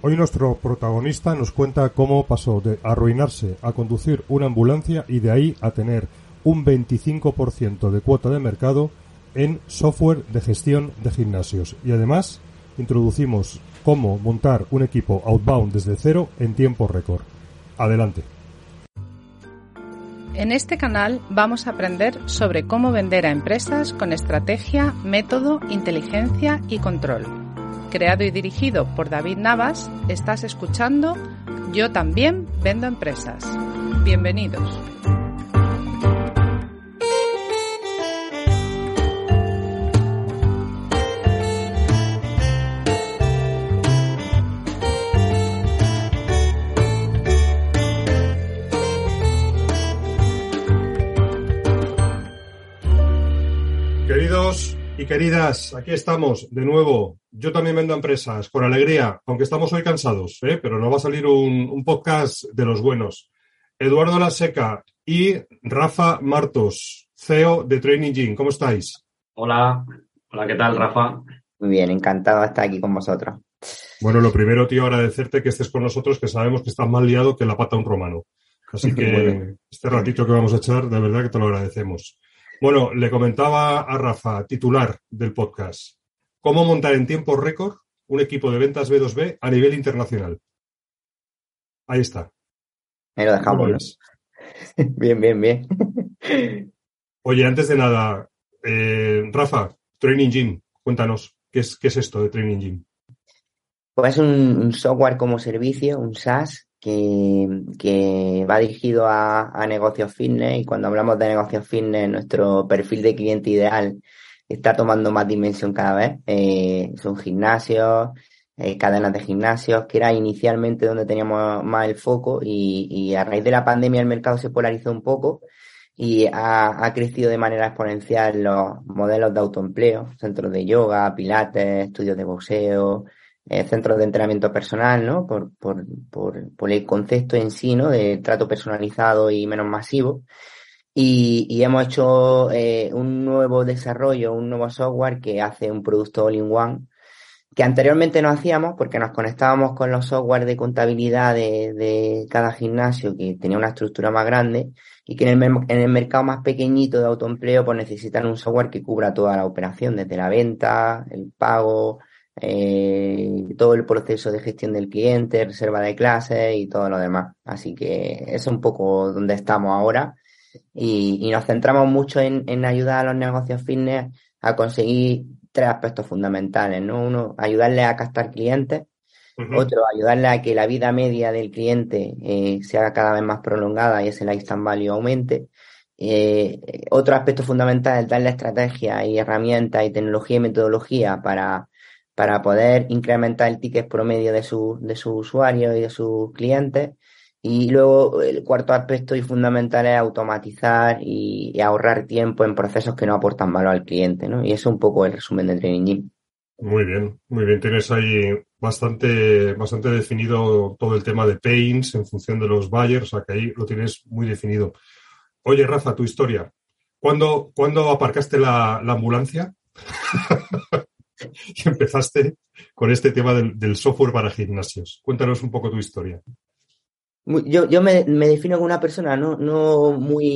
Hoy nuestro protagonista nos cuenta cómo pasó de arruinarse a conducir una ambulancia y de ahí a tener un 25% de cuota de mercado en software de gestión de gimnasios. Y además introducimos cómo montar un equipo outbound desde cero en tiempo récord. Adelante. En este canal vamos a aprender sobre cómo vender a empresas con estrategia, método, inteligencia y control. Creado y dirigido por David Navas, estás escuchando Yo también vendo empresas. Bienvenidos. Y queridas, aquí estamos de nuevo. Yo también vendo empresas con alegría, aunque estamos hoy cansados, ¿eh? pero nos va a salir un, un podcast de los buenos. Eduardo La Seca y Rafa Martos, CEO de Training Gym. ¿Cómo estáis? Hola, hola, ¿qué tal, Rafa? Muy bien, encantado de estar aquí con vosotros. Bueno, lo primero, tío, agradecerte que estés con nosotros, que sabemos que estás más liado que la pata un romano. Así que Bueno. este ratito que vamos a echar, de verdad que te lo agradecemos. Bueno, le comentaba a Rafa, titular del podcast, cómo montar en tiempo récord un equipo de ventas B2B a nivel internacional. Ahí está. Ahí lo dejamos. Bien, bien, bien. Oye, antes de nada, eh, Rafa, Training Gym, cuéntanos, ¿qué es, qué es esto de Training Gym? Pues es un, un software como servicio, un SaaS, que, va dirigido a, a negocios fitness y cuando hablamos de negocios fitness, nuestro perfil de cliente ideal está tomando más dimensión cada vez. Eh, son gimnasios, eh, cadenas de gimnasios, que era inicialmente donde teníamos más el foco y, y a raíz de la pandemia el mercado se polarizó un poco y ha, ha crecido de manera exponencial los modelos de autoempleo, centros de yoga, pilates, estudios de boxeo, eh, centros de entrenamiento personal, ¿no? Por, por, por, por el concepto en sí, ¿no? De trato personalizado y menos masivo. Y, y hemos hecho eh, un nuevo desarrollo, un nuevo software que hace un producto all-in-one que anteriormente no hacíamos porque nos conectábamos con los software de contabilidad de, de cada gimnasio que tenía una estructura más grande y que en el, en el mercado más pequeñito de autoempleo pues necesitan un software que cubra toda la operación, desde la venta, el pago, eh, todo el proceso de gestión del cliente, reserva de clases y todo lo demás. Así que es un poco donde estamos ahora y, y nos centramos mucho en, en ayudar a los negocios fitness a conseguir tres aspectos fundamentales, ¿no? Uno, ayudarle a captar clientes, otro, ayudarle a que la vida media del cliente eh, se haga cada vez más prolongada y ese lifetime value aumente. Eh, otro aspecto fundamental es darle estrategia y herramientas y tecnología y metodología para, para poder incrementar el ticket promedio de, su, de sus usuarios y de sus clientes. Y luego el cuarto aspecto y fundamental es automatizar y, y ahorrar tiempo en procesos que no aportan valor al cliente, ¿no? Y eso es un poco el resumen de Training Gym. Muy bien, muy bien. Tienes ahí bastante, bastante definido todo el tema de pains en función de los buyers, o sea que ahí lo tienes muy definido. Oye, Rafa, tu historia. ¿Cuándo, ¿cuándo aparcaste la, la ambulancia? y empezaste con este tema del, del software para gimnasios. Cuéntanos un poco tu historia. Yo, yo me, me defino como una persona no, no muy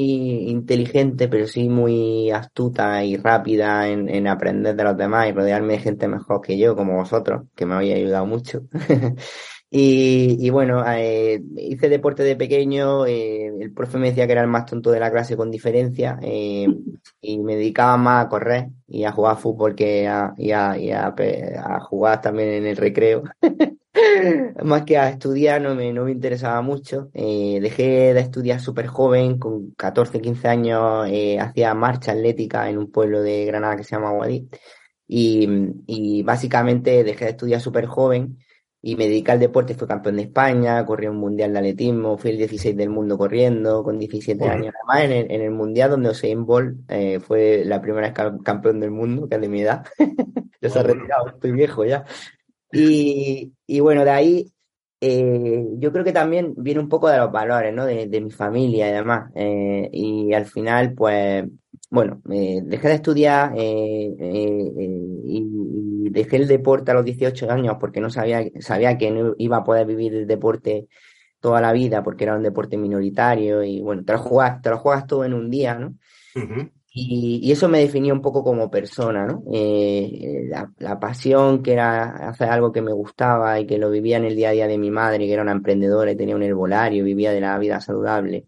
inteligente, pero sí muy astuta y rápida en, en aprender de los demás y rodearme de gente mejor que yo, como vosotros, que me habéis ayudado mucho. Y, y bueno, eh, hice deporte de pequeño, eh, el profe me decía que era el más tonto de la clase con diferencia, eh, y me dedicaba más a correr y a jugar fútbol que a, y a, y a pe- a jugar también en el recreo. Más que a estudiar no me, no me interesaba mucho. Dejé de estudiar súper joven, con 14, 15 años, hacía marcha atlética en un pueblo de Granada que se llama Guadix. Y, y básicamente dejé de estudiar súper joven y me dediqué al deporte, fui campeón de España, corrí un mundial de atletismo, fui el 16 del mundo corriendo con 17 años. Además, en el, en el mundial donde Usain Bolt eh, fue la primera vez campeón del mundo, que es de mi edad. Yo se ha retirado, estoy viejo ya. Y, y bueno, de ahí eh, yo creo que también viene un poco de los valores, ¿no? De, de mi familia y demás. Eh, y al final, pues, bueno, dejé de estudiar y, y, dejé el deporte a los 18 años porque no sabía, sabía que no iba a poder vivir el deporte toda la vida porque era un deporte minoritario y bueno, te lo juegas, te lo juegas todo en un día, ¿no? y, y, eso me definía un poco como persona, ¿no? Eh, la, la, pasión que era hacer algo que me gustaba y que lo vivía en el día a día de mi madre, que era una emprendedora y tenía un herbolario, vivía de la vida saludable.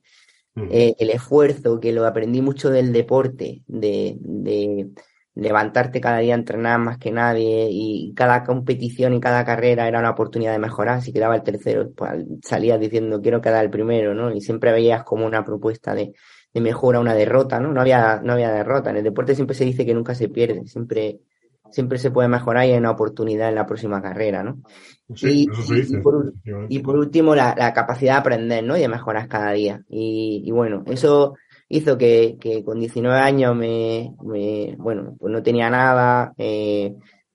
Eh, el esfuerzo, que lo aprendí mucho del deporte, de, de levantarte cada día a entrenar más que nadie y cada competición y cada carrera era una oportunidad de mejorar. Si quedaba el tercero, pues salías diciendo quiero quedar el primero, ¿no? Y siempre veías como una propuesta de, de mejora, una derrota, ¿no? No había, no había derrota. En el deporte siempre se dice que nunca se pierde, siempre, siempre se puede mejorar y hay una oportunidad en la próxima carrera, ¿no? Sí, y, dice, y, por, y, por, último, la, la, capacidad de aprender, ¿no? Y de mejorar cada día. Y, y bueno, eso hizo que, que con 19 años me, me, bueno, pues no tenía nada, eh,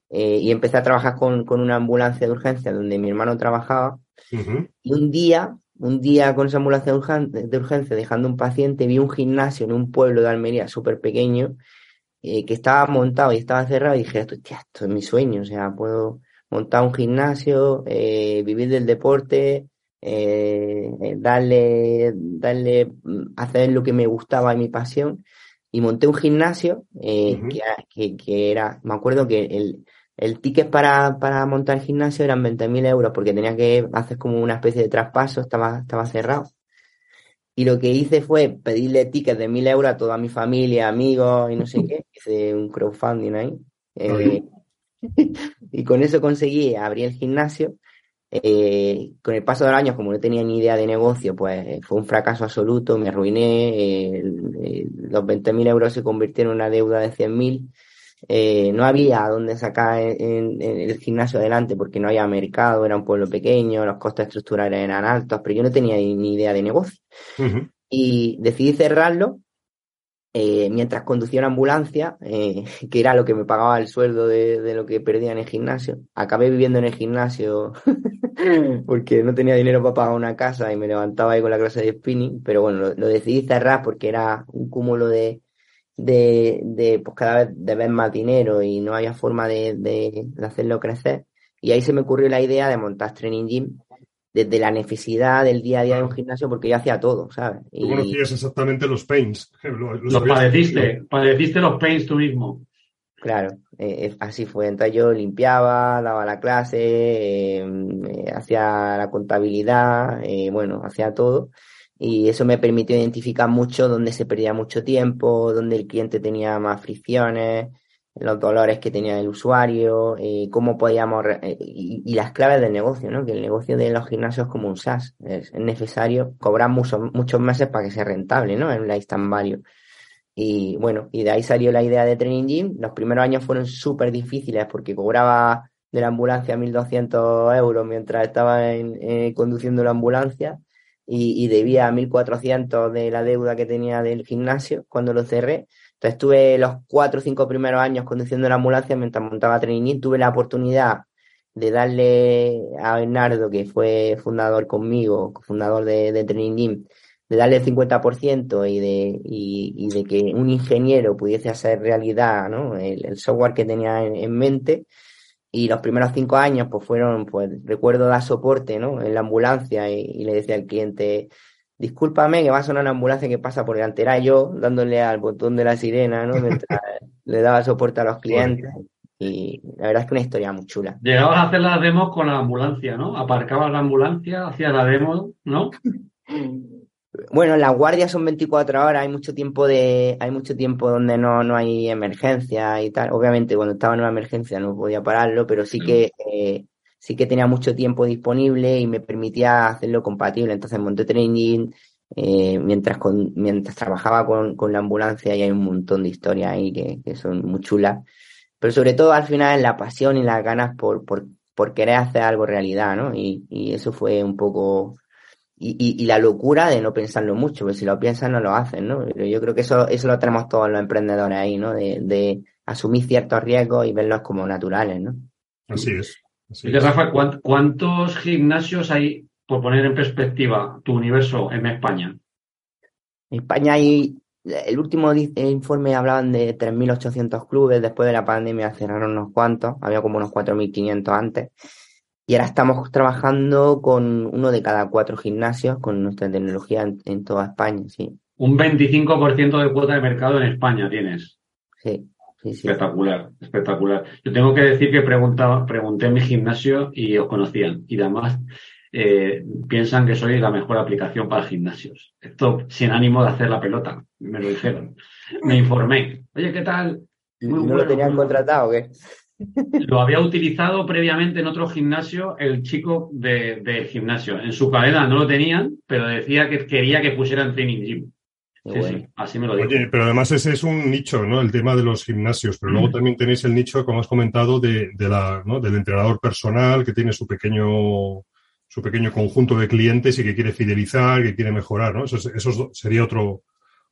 eh, y empecé a trabajar con, con, una ambulancia de urgencia donde mi hermano trabajaba. Uh -huh. Y un día, un día con esa ambulancia de urgencia, de urgencia, dejando un paciente, vi un gimnasio en un pueblo de Almería súper pequeño, eh, que estaba montado y estaba cerrado, y dije, esto, tía, esto es mi sueño, o sea, puedo montar un gimnasio, eh, vivir del deporte, eh, darle, darle, hacer lo que me gustaba y mi pasión. Y monté un gimnasio eh, uh -huh. que, que, que, era, me acuerdo que el, el ticket para, para montar el gimnasio eran 20.000 euros porque tenía que hacer como una especie de traspaso, estaba, estaba cerrado. Y lo que hice fue pedirle tickets de 1.000 euros a toda mi familia, amigos y no sé qué. Hice un crowdfunding ahí. Eh, y con eso conseguí abrir el gimnasio eh, con el paso de los años, como no tenía ni idea de negocio, pues fue un fracaso absoluto, me arruiné, eh, los 20.000 euros se convirtieron en una deuda de 100.000, eh, no había dónde sacar en, en, el gimnasio adelante porque no había mercado, era un pueblo pequeño, los costes estructurales eran altos, pero yo no tenía ni, ni idea de negocio. Uh -huh. Y decidí cerrarlo eh, mientras conducía una ambulancia, eh, que era lo que me pagaba el sueldo de, lo que perdía en el gimnasio. Acabé viviendo en el gimnasio porque no tenía dinero para pagar una casa y me levantaba ahí con la clase de spinning, pero bueno, lo, lo decidí cerrar porque era un cúmulo de, de, de, pues cada vez de ver más dinero y no había forma de, de, de hacerlo crecer. Y ahí se me ocurrió la idea de montar Training Gym desde la necesidad del día a día de un gimnasio porque yo hacía todo, ¿sabes? Y... Tú conocías exactamente los pains. Los, los padeciste, padeciste los pains tú mismo. Claro, eh, así fue. Entonces yo limpiaba, daba la clase, eh, hacía la contabilidad, eh, bueno, hacía todo. Y eso me permitió identificar mucho dónde se perdía mucho tiempo, dónde el cliente tenía más fricciones, los dolores que tenía el usuario, eh, cómo podíamos, eh, y, las claves del negocio, ¿no? Que el negocio de los gimnasios es como un SaaS, es, es necesario cobrar muchos, muchos meses para que sea rentable, ¿no? En lifetime value. Y bueno, y de ahí salió la idea de Training Gym. Los primeros años fueron súper difíciles porque cobraba de la ambulancia 1.200 euros mientras estaba en, eh, conduciendo la ambulancia y, y debía 1.400 de la deuda que tenía del gimnasio cuando lo cerré. Entonces tuve los cuatro o cinco primeros años conduciendo la ambulancia mientras montaba Training Tuve la oportunidad de darle a Bernardo, que fue fundador conmigo, fundador de, de de darle el 50% y de, y, y, de que un ingeniero pudiese hacer realidad el, software que tenía en, en, mente. Y los primeros cinco años pues fueron, pues recuerdo dar soporte ¿no? en la ambulancia y le decía al cliente, discúlpame que va a sonar una ambulancia que pasa por delante. Era yo dándole al botón de la sirena, ¿no? Mientras le daba soporte a los clientes. Y la verdad es que una historia muy chula. Llegabas a hacer las demos con la ambulancia, ¿no? Aparcabas la ambulancia, hacías la demo, ¿no? Bueno, las guardias son 24 horas, hay mucho tiempo de, hay mucho tiempo donde no, no hay emergencia y tal. Obviamente cuando estaba en una emergencia no podía pararlo, pero sí que eh, sí que tenía mucho tiempo disponible y me permitía hacerlo compatible. Entonces monté training eh, mientras, con, mientras trabajaba con, con, la ambulancia y hay un montón de historias ahí que, que, son muy chulas. Pero sobre todo al final la pasión y las ganas por, por, por querer hacer algo realidad, ¿no? Y, y eso fue un poco y, y, y, la locura de no pensarlo mucho, porque si lo piensan no lo hacen, ¿no? Pero yo creo que eso, eso lo tenemos todos los emprendedores ahí, ¿no? De, de asumir ciertos riesgos y verlos como naturales, ¿no? Así es. Rafa, ¿cuántos gimnasios hay, por poner en perspectiva tu universo en España? En España hay, el último informe hablaban de 3.800 clubes, después de la pandemia cerraron unos cuantos, había como unos 4.500 antes. Y ahora estamos trabajando con uno de cada cuatro gimnasios con nuestra tecnología en, en toda España, sí. Un 25% de cuota de mercado en España tienes. Sí, sí, sí. Espectacular, espectacular. Yo tengo que decir que preguntaba, pregunté en mi gimnasio y os conocían. Y además eh, piensan que soy la mejor aplicación para gimnasios. Esto sin ánimo de hacer la pelota, me lo dijeron. Me informé. Oye, ¿qué tal? Muy ¿No bueno, lo tenían contratado o qué? Lo había utilizado previamente en otro gimnasio el chico de, de, gimnasio. En su cadena no lo tenían, pero decía que quería que pusieran training gym. Sí, bueno. sí, así me lo. Oye, pero además ese es un nicho, ¿no? El tema de los gimnasios, pero luego también tenéis el nicho, como has comentado, de, de la, ¿no? del entrenador personal que tiene su pequeño su pequeño conjunto de clientes y que quiere fidelizar, que quiere mejorar, ¿no? Eso, eso sería otro,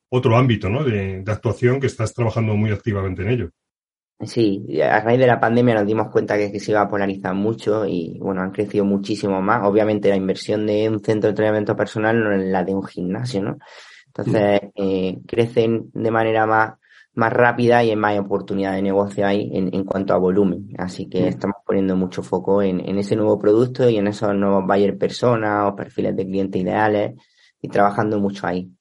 otro ámbito, ¿no? De, de actuación que estás trabajando muy activamente en ello. Sí, a raíz de la pandemia nos dimos cuenta que, que, se iba a polarizar mucho y bueno, han crecido muchísimo más. Obviamente la inversión de un centro de entrenamiento personal no es la de un gimnasio, ¿no? Entonces, eh, crecen de manera más, más rápida y hay más oportunidad de negocio ahí en, en cuanto a volumen. Así que estamos poniendo mucho foco en, en ese nuevo producto y en esos nuevos buyer personas o perfiles de clientes ideales y trabajando mucho ahí.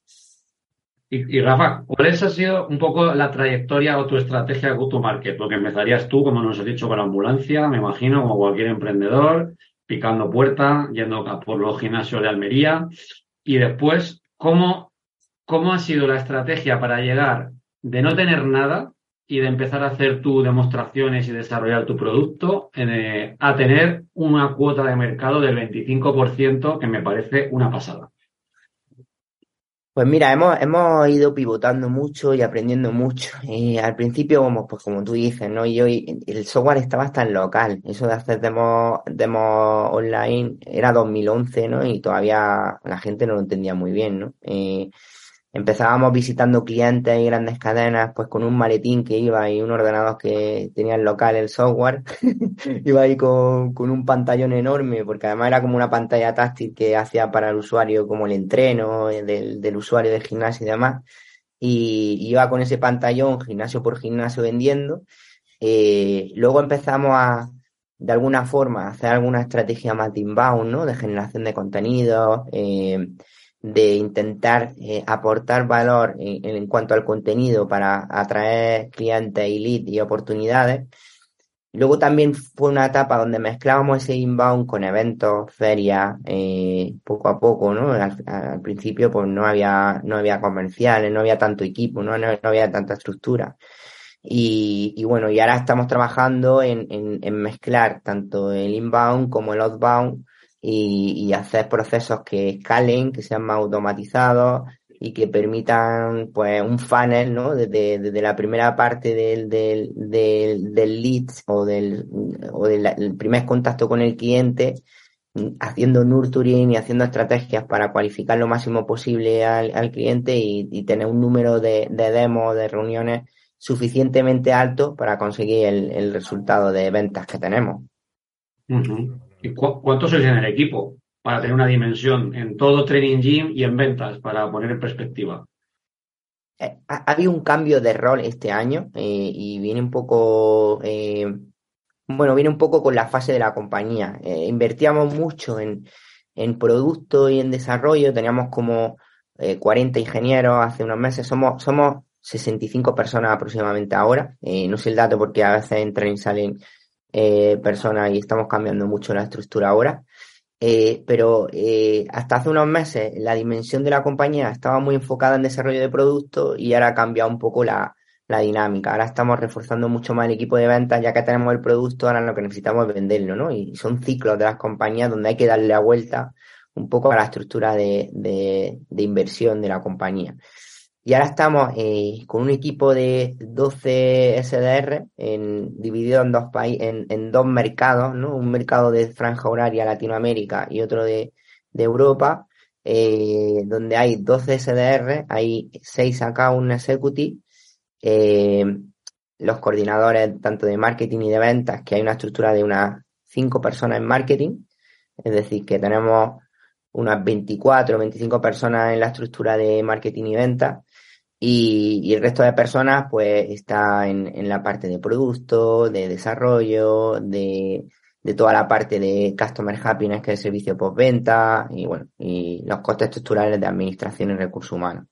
Y, y, Rafa, ¿cuál ha sido un poco la trayectoria o tu estrategia de go-to-market? Porque empezarías tú, como nos has dicho, con la ambulancia, me imagino, como cualquier emprendedor, picando puerta, yendo por los gimnasios de Almería. Y después, ¿cómo, ¿cómo ha sido la estrategia para llegar de no tener nada y de empezar a hacer tus demostraciones y desarrollar tu producto eh, a tener una cuota de mercado del 25% que me parece una pasada? Pues mira, hemos, hemos ido pivotando mucho y aprendiendo mucho. Y al principio, como, pues como tú dices, ¿no? Y hoy el software estaba hasta en local. Eso de hacer demos, demos online era 2011, ¿no? Y todavía la gente no lo entendía muy bien, ¿no? Eh, empezábamos visitando clientes y grandes cadenas, pues con un maletín que iba y un ordenador que tenía en local el software. iba ahí con, con, un pantallón enorme, porque además era como una pantalla táctil que hacía para el usuario como el entreno del, del usuario del gimnasio y demás. Y iba con ese pantallón gimnasio por gimnasio vendiendo. Eh, luego empezamos a, de alguna forma, hacer alguna estrategia más de inbound, ¿no? De generación de contenido, eh, de intentar eh, aportar valor en, cuanto al contenido para atraer clientes y leads y oportunidades. Luego también fue una etapa donde mezclábamos ese inbound con eventos, ferias, eh, poco a poco, ¿no? Al, principio pues no había, no había comerciales, no había tanto equipo, no, no, había tanta estructura. Y, bueno, y ahora estamos trabajando en, en mezclar tanto el inbound como el outbound y, y, hacer procesos que escalen, que sean más automatizados y que permitan pues un funnel, ¿no? Desde, desde la primera parte del, del, del, del lead o del, o del primer contacto con el cliente, haciendo nurturing y haciendo estrategias para cualificar lo máximo posible al, al cliente y, tener un número de, de demos, de reuniones suficientemente alto para conseguir el, el resultado de ventas que tenemos. Uh. ¿Y cu cuántos sois en el equipo para tener una dimensión en todo Training Gym y en ventas, para poner en perspectiva? Eh, ha habido un cambio de rol este año eh, y viene un poco, eh, bueno, viene un poco con la fase de la compañía. Invertíamos mucho en, en producto y en desarrollo, teníamos como 40 ingenieros hace unos meses, somos, somos 65 personas aproximadamente ahora, no sé el dato porque a veces entran y salen eh, personas y estamos cambiando mucho la estructura ahora. Eh, pero eh, hasta hace unos meses la dimensión de la compañía estaba muy enfocada en desarrollo de productos y ahora ha cambiado un poco la, la, dinámica. Ahora estamos reforzando mucho más el equipo de ventas, ya que tenemos el producto, ahora lo que necesitamos es venderlo, ¿no? Y son ciclos de las compañías donde hay que darle la vuelta un poco a la estructura de, de, de inversión de la compañía. Y ahora estamos eh, con un equipo de 12 SDR dividido en dos, en, en dos mercados, ¿no? Un mercado de franja horaria Latinoamérica y otro de, de Europa, eh, donde hay 12 SDR, hay 6 acá, un executive, eh, los coordinadores tanto de marketing y de ventas, que hay una estructura de unas 5 personas en marketing, es decir, que tenemos unas 24 o 25 personas en la estructura de marketing y ventas y, el resto de personas pues está en, en la parte de producto, de desarrollo, de, de toda la parte de Customer Happiness, que es el servicio postventa, y bueno, y los costes estructurales de administración y recursos humanos.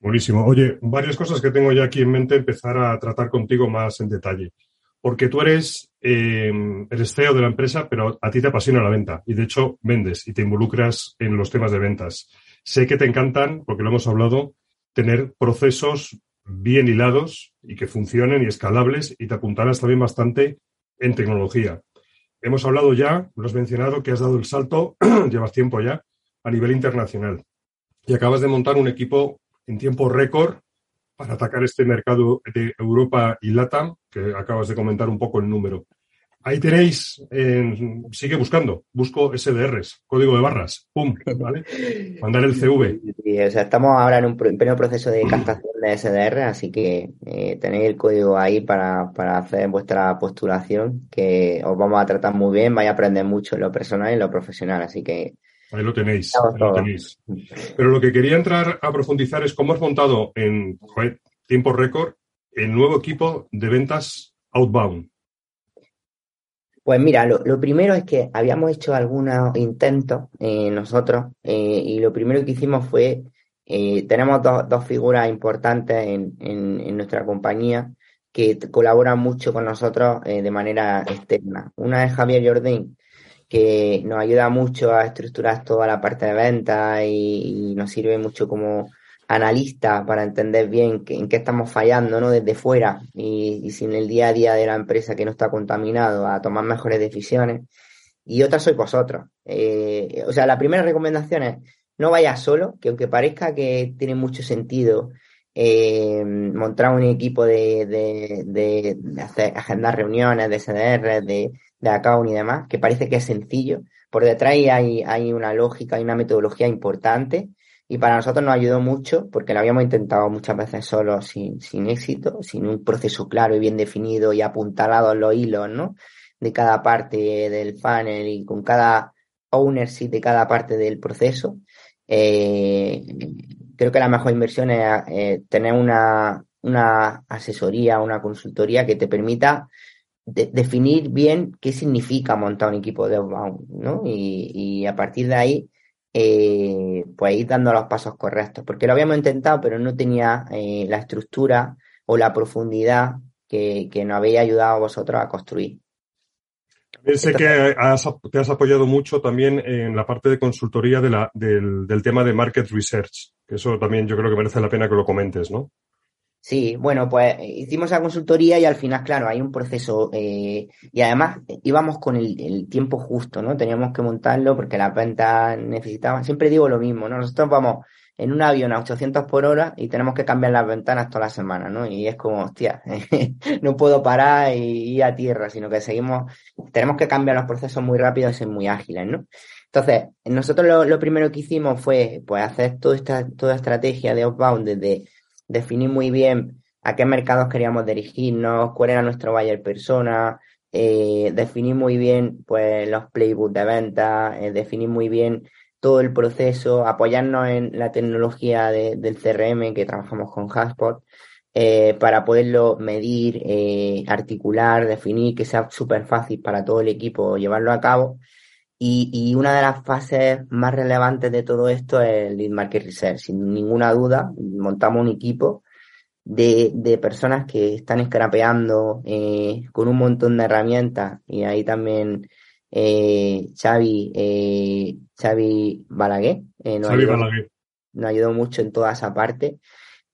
Buenísimo. Oye, varias cosas que tengo ya aquí en mente empezar a tratar contigo más en detalle. Porque tú eres, eh, eres CEO de la empresa, pero a ti te apasiona la venta y de hecho vendes y te involucras en los temas de ventas. Sé que te encantan, porque lo hemos hablado, tener procesos bien hilados y que funcionen y escalables y te apuntarás también bastante en tecnología. Hemos hablado ya, lo has mencionado, que has dado el salto, llevas tiempo ya, a nivel internacional. Y acabas de montar un equipo en tiempo récord para atacar este mercado de Europa y LATAM, que acabas de comentar un poco el número. Ahí tenéis, sigue buscando, busco SDRs, código de barras, pum, ¿vale? Mandar el CV. o sea, estamos ahora en un pleno proceso de captación de SDR, así que eh, tenéis el código ahí para, para hacer vuestra postulación, que os vamos a tratar muy bien, vais a aprender mucho en lo personal y en lo profesional, así que... Ahí lo tenéis, ahí lo tenéis. Pero lo que quería entrar a profundizar es cómo has montado en tiempo récord el nuevo equipo de ventas outbound. Pues mira, lo, primero es que habíamos hecho algunos intentos eh, nosotros eh, y lo primero que hicimos fue, eh, tenemos dos, figuras importantes en, en, nuestra compañía que colaboran mucho con nosotros de manera externa. Una es Javier Jordín, que nos ayuda mucho a estructurar toda la parte de venta y nos sirve mucho como analista para entender bien en qué estamos fallando, ¿no? Desde fuera y, sin el día a día de la empresa que no está contaminado a tomar mejores decisiones. Y otra soy vosotros. Eh, o sea, la primera recomendación es no vayas solo, que aunque parezca que tiene mucho sentido eh, montar un equipo de, de, de, hacer, agendar reuniones, de CDR, de, de account y demás, que parece que es sencillo. Por detrás hay, hay una lógica, hay una metodología importante y para nosotros nos ayudó mucho porque lo habíamos intentado muchas veces solo sin, sin éxito, sin un proceso claro y bien definido y apuntalado los hilos, ¿no? De cada parte del funnel y con cada ownership de cada parte del proceso. Eh, creo que la mejor inversión es eh, tener una, una asesoría, una consultoría que te permita definir bien qué significa montar un equipo de outbound, ¿no? Y, y a partir de ahí eh, pues ir dando los pasos correctos, porque lo habíamos intentado, pero no tenía eh, la estructura o la profundidad que, que nos había ayudado a vosotros a construir. sé que te has apoyado mucho también en la parte de consultoría de la, del, del tema de market research, que eso también yo creo que merece la pena que lo comentes, ¿no? Sí, bueno, pues hicimos la consultoría y al final, claro, hay un proceso eh, y además íbamos con el, tiempo justo, ¿no? Teníamos que montarlo porque las ventas necesitaban, siempre digo lo mismo, ¿no? Nosotros vamos en un avión a 800 por hora y tenemos que cambiar las ventanas toda la semana, ¿no? Y es como, hostia, no puedo parar y ir a tierra, sino que seguimos, tenemos que cambiar los procesos muy rápidos y ser muy ágiles, ¿no? Entonces, nosotros lo, lo primero que hicimos fue, pues, hacer toda esta, toda estrategia de outbound desde definir muy bien a qué mercados queríamos dirigirnos, cuál era nuestro buyer persona, eh, definir muy bien pues los playbooks de venta, eh, definir muy bien todo el proceso, apoyarnos en la tecnología del CRM que trabajamos con HubSpot eh, para poderlo medir, eh, articular, definir, que sea súper fácil para todo el equipo llevarlo a cabo. Y, y, una de las fases más relevantes de todo esto es el lead market research. Sin ninguna duda, montamos un equipo de, de personas que están scrapeando eh, con un montón de herramientas. Y ahí también eh, Xavi, eh, Xavi Balaguer, eh, nos, Xavi Balaguer. nos ayudó mucho en toda esa parte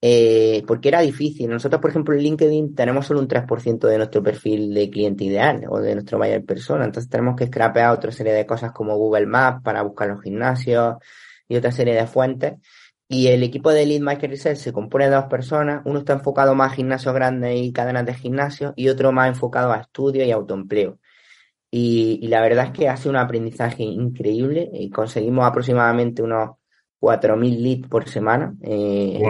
eh, porque era difícil. Nosotros, por ejemplo, en LinkedIn tenemos solo un 3% de nuestro perfil de cliente ideal o de nuestro buyer persona. Entonces tenemos que scrapear otra serie de cosas como Google Maps para buscar los gimnasios y otra serie de fuentes. Y el equipo de Lead Market Research se compone de dos personas. Uno está enfocado más a gimnasios grandes y cadenas de gimnasios y otro más enfocado a estudios y autoempleo. Y, y la verdad es que hace un aprendizaje increíble. Y conseguimos aproximadamente unos 4.000 leads por semana, eh,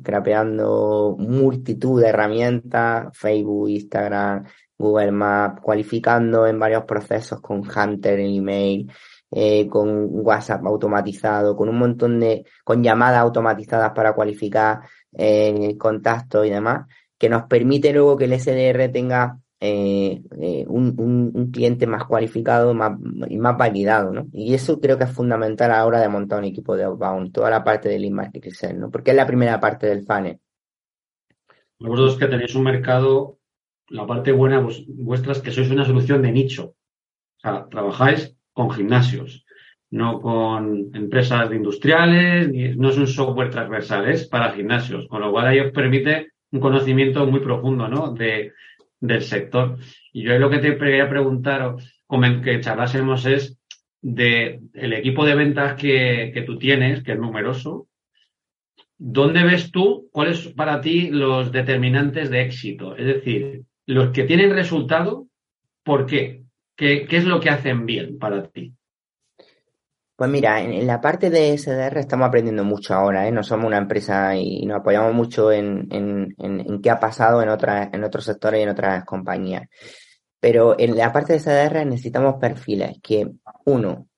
scrapeando, multitud de herramientas, Facebook, Instagram, Google Maps, cualificando en varios procesos con Hunter en email, eh, con WhatsApp automatizado, con un montón de, con llamadas automatizadas para cualificar eh, contactos y demás, que nos permite luego que el SDR tenga eh, eh, un, un, cliente más cualificado más, y más validado, ¿no? Y eso creo que es fundamental a la hora de montar un equipo de outbound, toda la parte del crecer, ¿no? Porque es la primera parte del funnel. Vosotros que tenéis un mercado, la parte buena vuestra es que sois una solución de nicho. O sea, trabajáis con gimnasios, no con empresas de industriales, ni, no es un software transversal, es para gimnasios, con lo cual ahí os permite un conocimiento muy profundo, ¿no? De, del sector. Y yo lo que te quería preguntar que charlásemos es de el equipo de ventas que, que tú tienes, que es numeroso, ¿dónde ves tú cuáles para ti los determinantes de éxito? Es decir, los que tienen resultado, ¿por qué? ¿Qué, qué es lo que hacen bien para ti? Pues mira, en, la parte de SDR estamos aprendiendo mucho ahora, ¿eh? No somos una empresa y, nos apoyamos mucho en, en, en, qué ha pasado en otras, en otros sectores y en otras compañías. Pero en la parte de SDR necesitamos perfiles que, uno,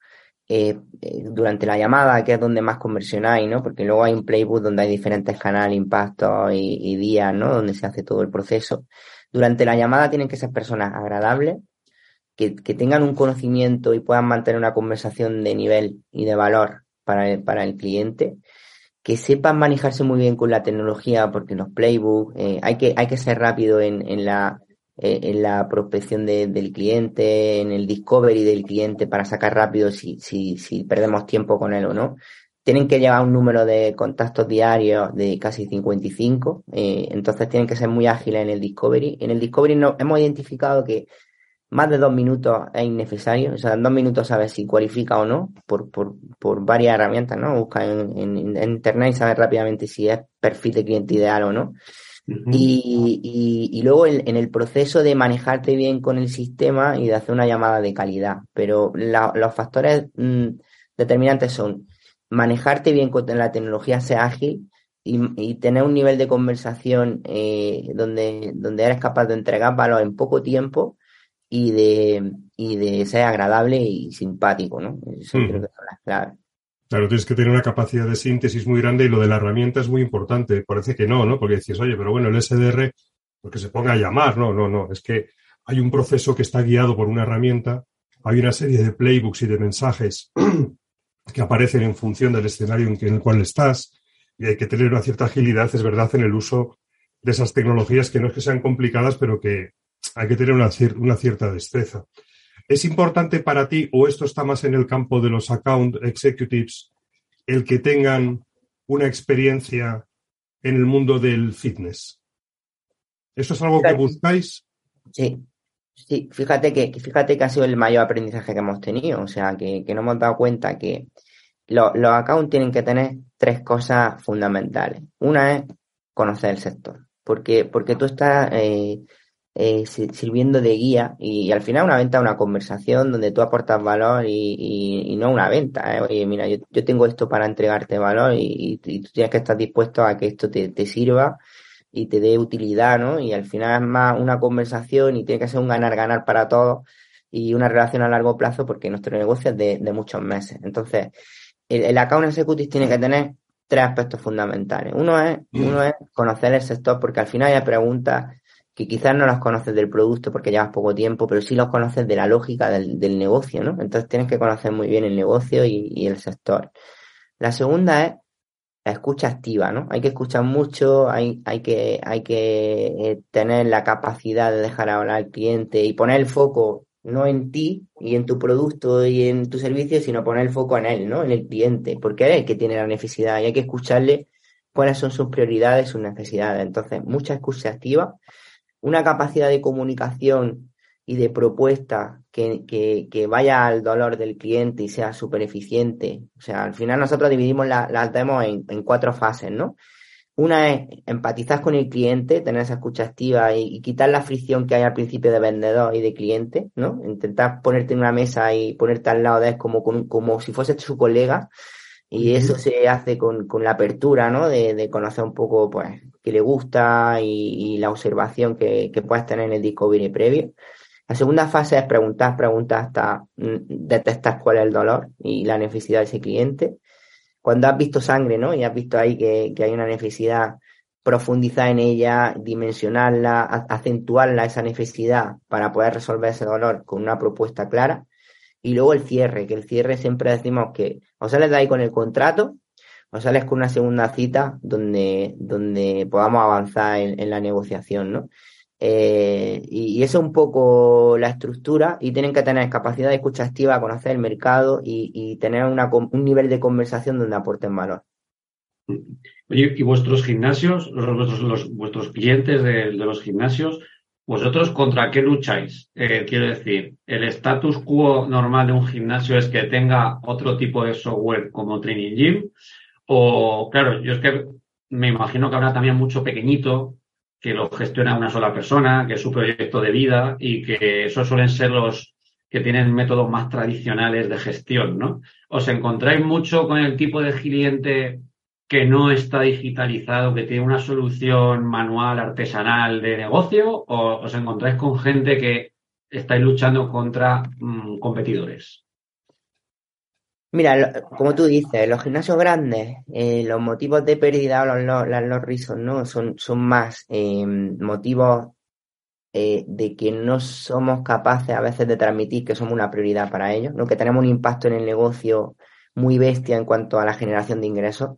eh, eh, durante la llamada, que es donde más conversión hay, ¿no? Porque luego hay un playbook donde hay diferentes canales, impactos y, y días, ¿no? Donde se hace todo el proceso. Durante la llamada tienen que ser personas agradables, que, tengan un conocimiento y puedan mantener una conversación de nivel y de valor para el, para el cliente, que sepan manejarse muy bien con la tecnología, porque los playbooks eh, hay, que, hay que ser rápido en, en la, eh, en la prospección del cliente, en el discovery del cliente para sacar rápido si, si, si perdemos tiempo con él o no. Tienen que llevar un número de contactos diarios de casi 55, eh, entonces tienen que ser muy ágiles en el discovery. En el discovery no, hemos identificado que más de dos minutos es innecesario. O sea, en dos minutos sabes si cualifica o no por, por, por varias herramientas, ¿no? Busca en, en, internet y sabes rápidamente si es perfil de cliente ideal o no. y, y, y, luego en, el proceso de manejarte bien con el sistema y de hacer una llamada de calidad. Pero los factores mm, determinantes son manejarte bien con la tecnología, sea ágil y, y tener un nivel de conversación eh, donde, donde eres capaz de entregar valor en poco tiempo y de, y de ser agradable y simpático, ¿no? Eso creo que son las claves. Claro, tienes que tener una capacidad de síntesis muy grande y lo de la herramienta es muy importante. Parece que no, ¿no? Porque dices, oye, pero bueno, el SDR, porque se ponga a llamar, no, no, no. Es que hay un proceso que está guiado por una herramienta, hay una serie de playbooks y de mensajes que aparecen en función del escenario en el cual estás y hay que tener una cierta agilidad, es verdad, en el uso de esas tecnologías que no es que sean complicadas, pero que, hay que tener una, cierta destreza. ¿Es importante para ti, o esto está más en el campo de los account executives, el que tengan una experiencia en el mundo del fitness? ¿Eso es algo que buscáis? Sí, sí, fíjate que, fíjate que ha sido el mayor aprendizaje que hemos tenido, o sea, que, que nos hemos dado cuenta que los, los accounts tienen que tener tres cosas fundamentales. Una es conocer el sector, porque, porque tú estás eh, eh, sirviendo de guía y, al final una venta es una conversación donde tú aportas valor y, no una venta. ¿eh? Oye, mira, yo, yo, tengo esto para entregarte valor y, tú tienes que estar dispuesto a que esto te, te, sirva y te dé utilidad, ¿no? Y al final es más una conversación y tiene que ser un ganar-ganar para todos y una relación a largo plazo porque nuestro negocio es de, de muchos meses. Entonces, el, el account executive tiene que tener tres aspectos fundamentales. Uno es, uno es conocer el sector porque al final hay preguntas que quizás no los conoces del producto porque llevas poco tiempo, pero sí los conoces de la lógica del, negocio, ¿no? Entonces tienes que conocer muy bien el negocio y, el sector. La segunda es la escucha activa, ¿no? Hay que escuchar mucho, hay, hay que, hay que eh, tener la capacidad de dejar hablar al cliente y poner el foco no en ti y en tu producto y en tu servicio, sino poner el foco en él, ¿no? En el cliente, porque él es el que tiene la necesidad y hay que escucharle cuáles son sus prioridades, sus necesidades. Entonces, mucha escucha activa una capacidad de comunicación y de propuesta que, que, vaya al dolor del cliente y sea súper eficiente. O sea, al final nosotros dividimos las la demos en, en, cuatro fases, ¿no? Una es empatizar con el cliente, tener esa escucha activa y, quitar la fricción que hay al principio de vendedor y de cliente, ¿no? Intentar ponerte en una mesa y ponerte al lado de él como, como si fuese su colega. Y eso se hace con, con la apertura, ¿no? De, de, conocer un poco, pues, qué le gusta y, y la observación que, que puedes tener en el discovery previo. La segunda fase es preguntar, preguntar hasta mm, detectar cuál es el dolor y la necesidad de ese cliente. Cuando has visto sangre, ¿no? Y has visto ahí que, hay una necesidad, profundizar en ella, dimensionarla, acentuarla, esa necesidad para poder resolver ese dolor con una propuesta clara. Y luego el cierre, que el cierre siempre decimos que o sales de ahí con el contrato o sales con una segunda cita donde, donde podamos avanzar en, la negociación, ¿no? Eh, y, eso es un poco la estructura y tienen que tener capacidad de escucha activa, conocer el mercado y, tener una, un nivel de conversación donde aporten valor. Oye, ¿y vuestros gimnasios, los, vuestros clientes de, los gimnasios, vosotros contra qué lucháis? Eh, quiero decir, ¿el status quo normal de un gimnasio es que tenga otro tipo de software como Training Gym? O, claro, yo es que me imagino que habrá también mucho pequeñito que lo gestiona una sola persona, que es su proyecto de vida y que esos suelen ser los que tienen métodos más tradicionales de gestión, ¿no? ¿Os encontráis mucho con el tipo de cliente que no está digitalizado, que tiene una solución manual, artesanal de negocio, o os encontráis con gente que estáis luchando contra mm, competidores? Mira, como tú dices, los gimnasios grandes, eh, los motivos de pérdida o los, los risos, ¿no? Son, son más eh, motivos eh, de que no somos capaces a veces de transmitir que somos una prioridad para ellos, ¿no? Que tenemos un impacto en el negocio muy bestia en cuanto a la generación de ingresos.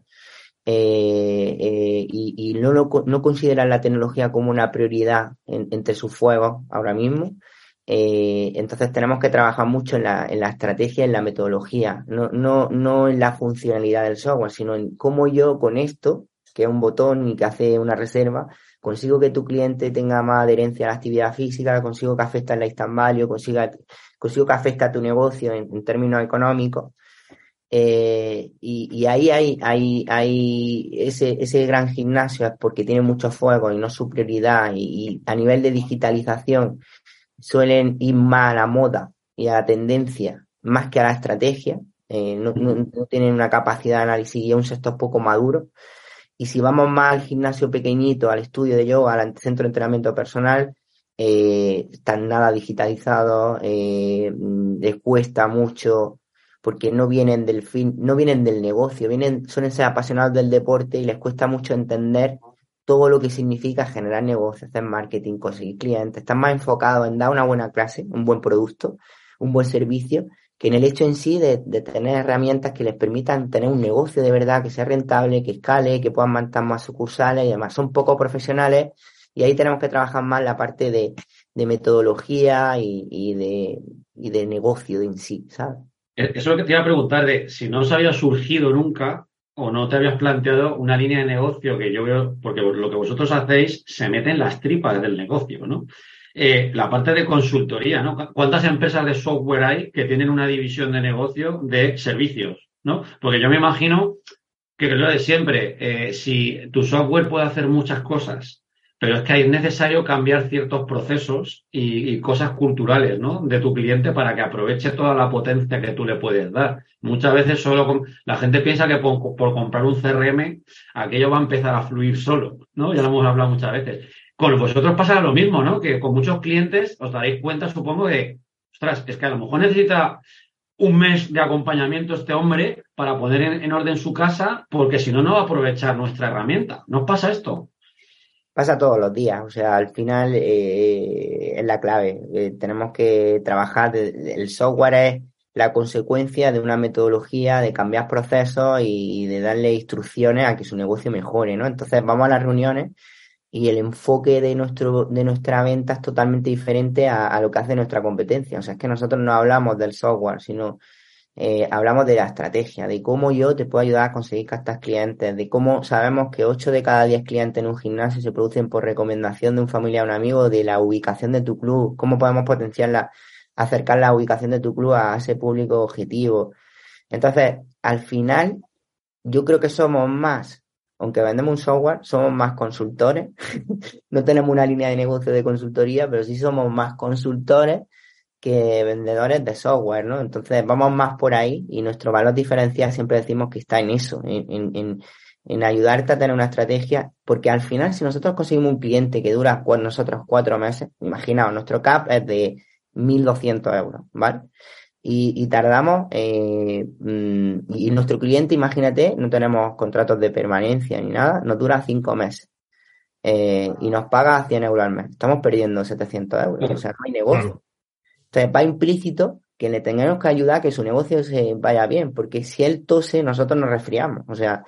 Y, y no, lo, no consideran la tecnología como una prioridad entre sus fuegos ahora mismo. Eh, entonces tenemos que trabajar mucho en la, en la estrategia, en la metodología, no, no, no en la funcionalidad del software, sino en cómo yo con esto, que es un botón y que hace una reserva, consigo que tu cliente tenga más adherencia a la actividad física, consigo que afecte al lifetime value, consigo, consigo que afecte a tu negocio en, términos económicos. Eh, y, y, ahí hay, hay, hay ese, ese gran gimnasio porque tiene mucho fuego y no su prioridad y, y a nivel de digitalización suelen ir más a la moda y a la tendencia más que a la estrategia. Eh, no, tienen una capacidad de análisis y es un sector poco maduro. Y si vamos más al gimnasio pequeñito, al estudio de yoga, al centro de entrenamiento personal, eh, están nada digitalizados, eh, les cuesta mucho porque no vienen del fin, no vienen del negocio, vienen, suelen ser apasionados del deporte y les cuesta mucho entender todo lo que significa generar negocios, hacer marketing, conseguir clientes. Están más enfocados en dar una buena clase, un buen producto, un buen servicio, que en el hecho en sí de, tener herramientas que les permitan tener un negocio de verdad, que sea rentable, que escale, que puedan mantener más sucursales y demás. Son poco profesionales y ahí tenemos que trabajar más la parte de, metodología y, de, y de negocio en sí, ¿sabes? Eso es lo que te iba a preguntar de si no os había surgido nunca o no te habías planteado una línea de negocio que yo veo, porque lo que vosotros hacéis se mete en las tripas del negocio, ¿no? Eh, la parte de consultoría, ¿no? ¿Cuántas empresas de software hay que tienen una división de negocio de servicios, ¿no? Porque yo me imagino que lo de siempre, eh, si tu software puede hacer muchas cosas pero es que es necesario cambiar ciertos procesos y, cosas culturales ¿no? de tu cliente para que aproveche toda la potencia que tú le puedes dar. Muchas veces solo la gente piensa que por, comprar un CRM aquello va a empezar a fluir solo, ¿no? Ya lo hemos hablado muchas veces. Con vosotros pasa lo mismo, ¿no? Que con muchos clientes os daréis cuenta, supongo, de, ostras, es que a lo mejor necesita un mes de acompañamiento este hombre para poner en, orden su casa, porque si no, no va a aprovechar nuestra herramienta. ¿No os pasa esto? Pasa todos los días, o sea, al final eh, es la clave. Eh, tenemos que trabajar, el software es la consecuencia de una metodología de cambiar procesos y, de darle instrucciones a que su negocio mejore, ¿no? Entonces vamos a las reuniones y el enfoque de nuestro de nuestra venta es totalmente diferente a, lo que hace nuestra competencia. O sea, es que nosotros no hablamos del software, sino eh, hablamos de la estrategia, de cómo yo te puedo ayudar a conseguir captar clientes, de cómo sabemos que 8 de cada 10 clientes en un gimnasio se producen por recomendación de un familiar o un amigo, de la ubicación de tu club, cómo podemos potenciar acercar la ubicación de tu club a ese público objetivo. Entonces, al final, yo creo que somos más, aunque vendemos un software, somos más consultores. no tenemos una línea de negocio de consultoría, pero sí somos más consultores que vendedores de software, ¿no? Entonces vamos más por ahí y nuestro valor diferencial siempre decimos que está en eso, en, en, en ayudarte a tener una estrategia, porque al final si nosotros conseguimos un cliente que dura con nosotros cuatro meses, imaginaos, nuestro CAP es de 1.200 euros, ¿vale? Y, y tardamos, eh, mm, y nuestro cliente, imagínate, no tenemos contratos de permanencia ni nada, nos dura cinco meses. Eh, y nos paga 100 euros al mes. Estamos perdiendo 700 euros. O sea, no hay negocio. Entonces va implícito que le tengamos que ayudar a que su negocio se vaya bien, porque si él tose, nosotros nos resfriamos. O sea,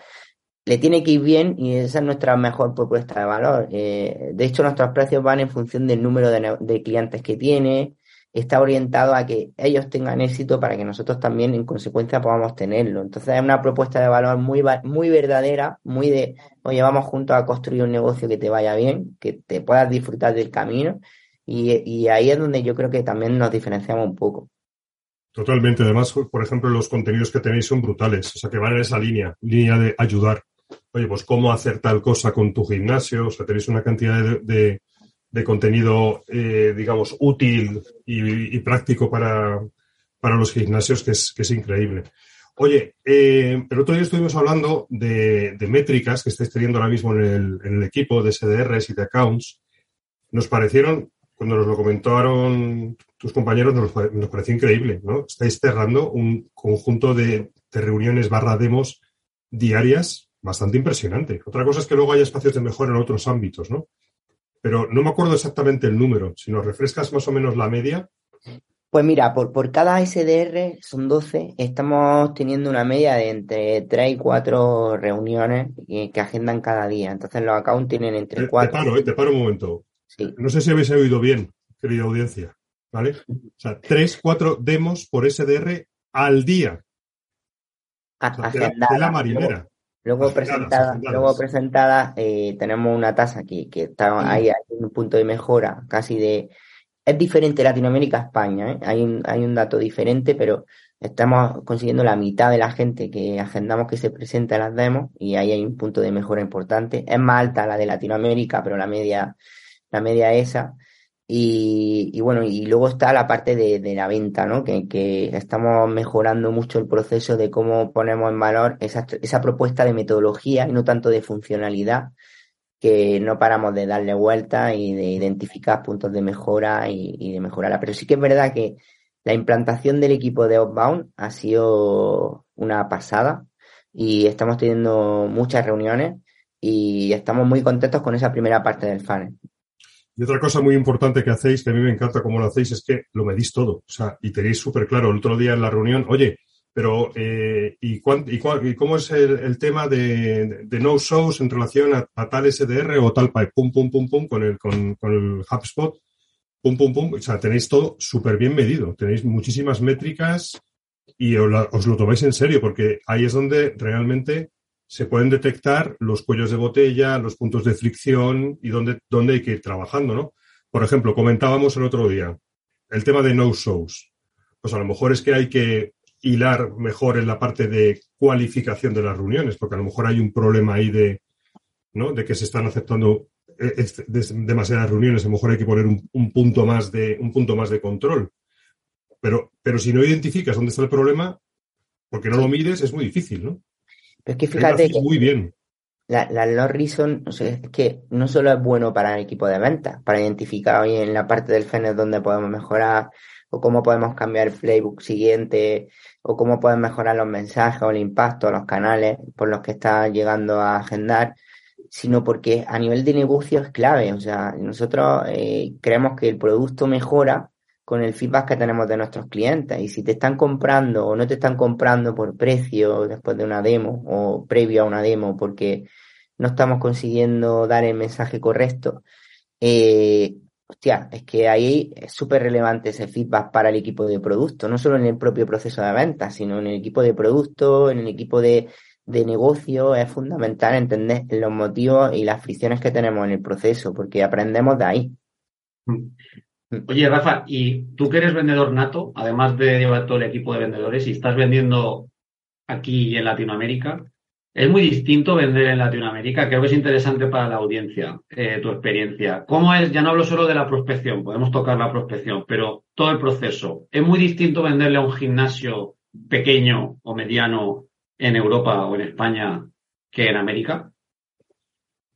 le tiene que ir bien y esa es nuestra mejor propuesta de valor. Eh, de hecho, nuestros precios van en función del número de, clientes que tiene, está orientado a que ellos tengan éxito para que nosotros también en consecuencia podamos tenerlo. Entonces es una propuesta de valor muy, muy verdadera, muy de, oye, vamos juntos a construir un negocio que te vaya bien, que te puedas disfrutar del camino y, ahí es donde yo creo que también nos diferenciamos un poco. Totalmente. Además, por ejemplo, los contenidos que tenéis son brutales. O sea, que van en esa línea, línea de ayudar. Oye, pues cómo hacer tal cosa con tu gimnasio. O sea, tenéis una cantidad de, de, contenido, eh, digamos, útil y, práctico para, para, los gimnasios que es, que es increíble. Oye, eh, el otro día estuvimos hablando de, de, métricas que estáis teniendo ahora mismo en el, en el equipo de SDRs y de accounts. Nos parecieron cuando nos lo comentaron tus compañeros, nos, pareció increíble, ¿no? Estáis cerrando un conjunto de, reuniones barra demos diarias bastante impresionante. Otra cosa es que luego hay espacios de mejora en otros ámbitos, ¿no? Pero no me acuerdo exactamente el número. Si nos refrescas más o menos la media. Pues mira, por, por cada SDR, son 12, estamos teniendo una media de entre 3 y 4 reuniones que, agendan cada día. Entonces los accounts tienen entre 4... Te paro, eh, te paro un momento. No sé si habéis oído bien, querida audiencia, ¿vale? O sea, tres, cuatro demos por SDR al día. de, la, marinera. Luego, presentada, luego presentada eh, tenemos una tasa que, que está ahí, hay un punto de mejora casi de... Es diferente Latinoamérica a España, ¿eh? hay, un, hay un dato diferente, pero estamos consiguiendo la mitad de la gente que agendamos que se presenta en las demos y ahí hay un punto de mejora importante. Es más alta la de Latinoamérica, pero la media la media esa. Y, bueno, y luego está la parte de, la venta, ¿no? Que, estamos mejorando mucho el proceso de cómo ponemos en valor esa, esa propuesta de metodología y no tanto de funcionalidad, que no paramos de darle vuelta y de identificar puntos de mejora y, y de mejorarla. Pero sí que es verdad que la implantación del equipo de Outbound ha sido una pasada y estamos teniendo muchas reuniones y estamos muy contentos con esa primera parte del funnel. Y otra cosa muy importante que hacéis, que a mí me encanta cómo lo hacéis, es que lo medís todo. O sea, y tenéis súper claro el otro día en la reunión, oye, pero eh, ¿y, cómo es el, tema de, no shows en relación a, tal SDR o tal pipe? Pum, pum, pum, pum, con el, con el HubSpot. Pum, pum, pum. O sea, tenéis todo súper bien medido. Tenéis muchísimas métricas y os lo tomáis en serio, porque ahí es donde realmente se pueden detectar los cuellos de botella, los puntos de fricción y dónde, dónde hay que ir trabajando, ¿no? Por ejemplo, comentábamos el otro día el tema de no-shows. Pues a lo mejor es que hay que hilar mejor en la parte de cualificación de las reuniones, porque a lo mejor hay un problema ahí de, ¿no? de que se están aceptando eh, demasiadas reuniones, a lo mejor hay que poner un, punto más de, un punto más de control. Pero, pero si no identificas dónde está el problema, porque no lo mides, es muy difícil, ¿no? Es que fíjate que muy bien. La, la low reason, o sea, es que no solo es bueno para el equipo de ventas, para identificar hoy en la parte del funnel donde podemos mejorar, o cómo podemos cambiar el playbook siguiente, o cómo podemos mejorar los mensajes o el impacto, los canales por los que está llegando a agendar, sino porque a nivel de negocio es clave. O sea, nosotros eh, creemos que el producto mejora con el feedback que tenemos de nuestros clientes. Y si te están comprando o no te están comprando por precio después de una demo o previo a una demo porque no estamos consiguiendo dar el mensaje correcto, eh, hostia, es que ahí es súper relevante ese feedback para el equipo de producto, no solo en el propio proceso de venta, sino en el equipo de producto, en el equipo de, de negocio, es fundamental entender los motivos y las fricciones que tenemos en el proceso, porque aprendemos de ahí. Oye, Rafa, y tú que eres vendedor nato, además de llevar todo el equipo de vendedores y estás vendiendo aquí en Latinoamérica, es muy distinto vender en Latinoamérica. Creo que es interesante para la audiencia eh, tu experiencia. ¿Cómo es? Ya no hablo solo de la prospección, podemos tocar la prospección, pero todo el proceso. ¿Es muy distinto venderle a un gimnasio pequeño o mediano en Europa o en España que en América?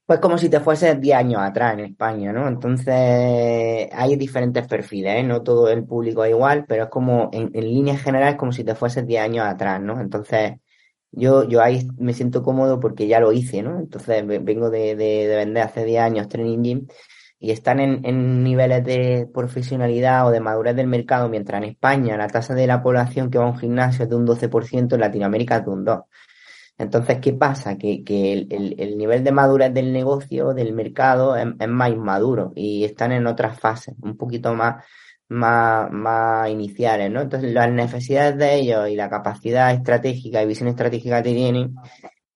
Pues como si te fueses 10 años atrás en España, ¿no? Entonces hay diferentes perfiles, ¿eh? No todo el público es igual, pero es como, en, en línea general, es como si te fueses 10 años atrás, ¿no? Entonces yo, yo ahí me siento cómodo porque ya lo hice, ¿no? Entonces vengo de, de, de vender hace 10 años Training Gym y están en, en, niveles de profesionalidad o de madurez del mercado, mientras en España la tasa de la población que va a un gimnasio es de un 12%, en Latinoamérica es de un 2%. Entonces, ¿qué pasa? Que, que el, el, el, nivel de madurez del negocio, del mercado, es, es más inmaduro y están en otras fases, un poquito más más, más iniciales, ¿no? Entonces, las necesidades de ellos y la capacidad estratégica y visión estratégica que tienen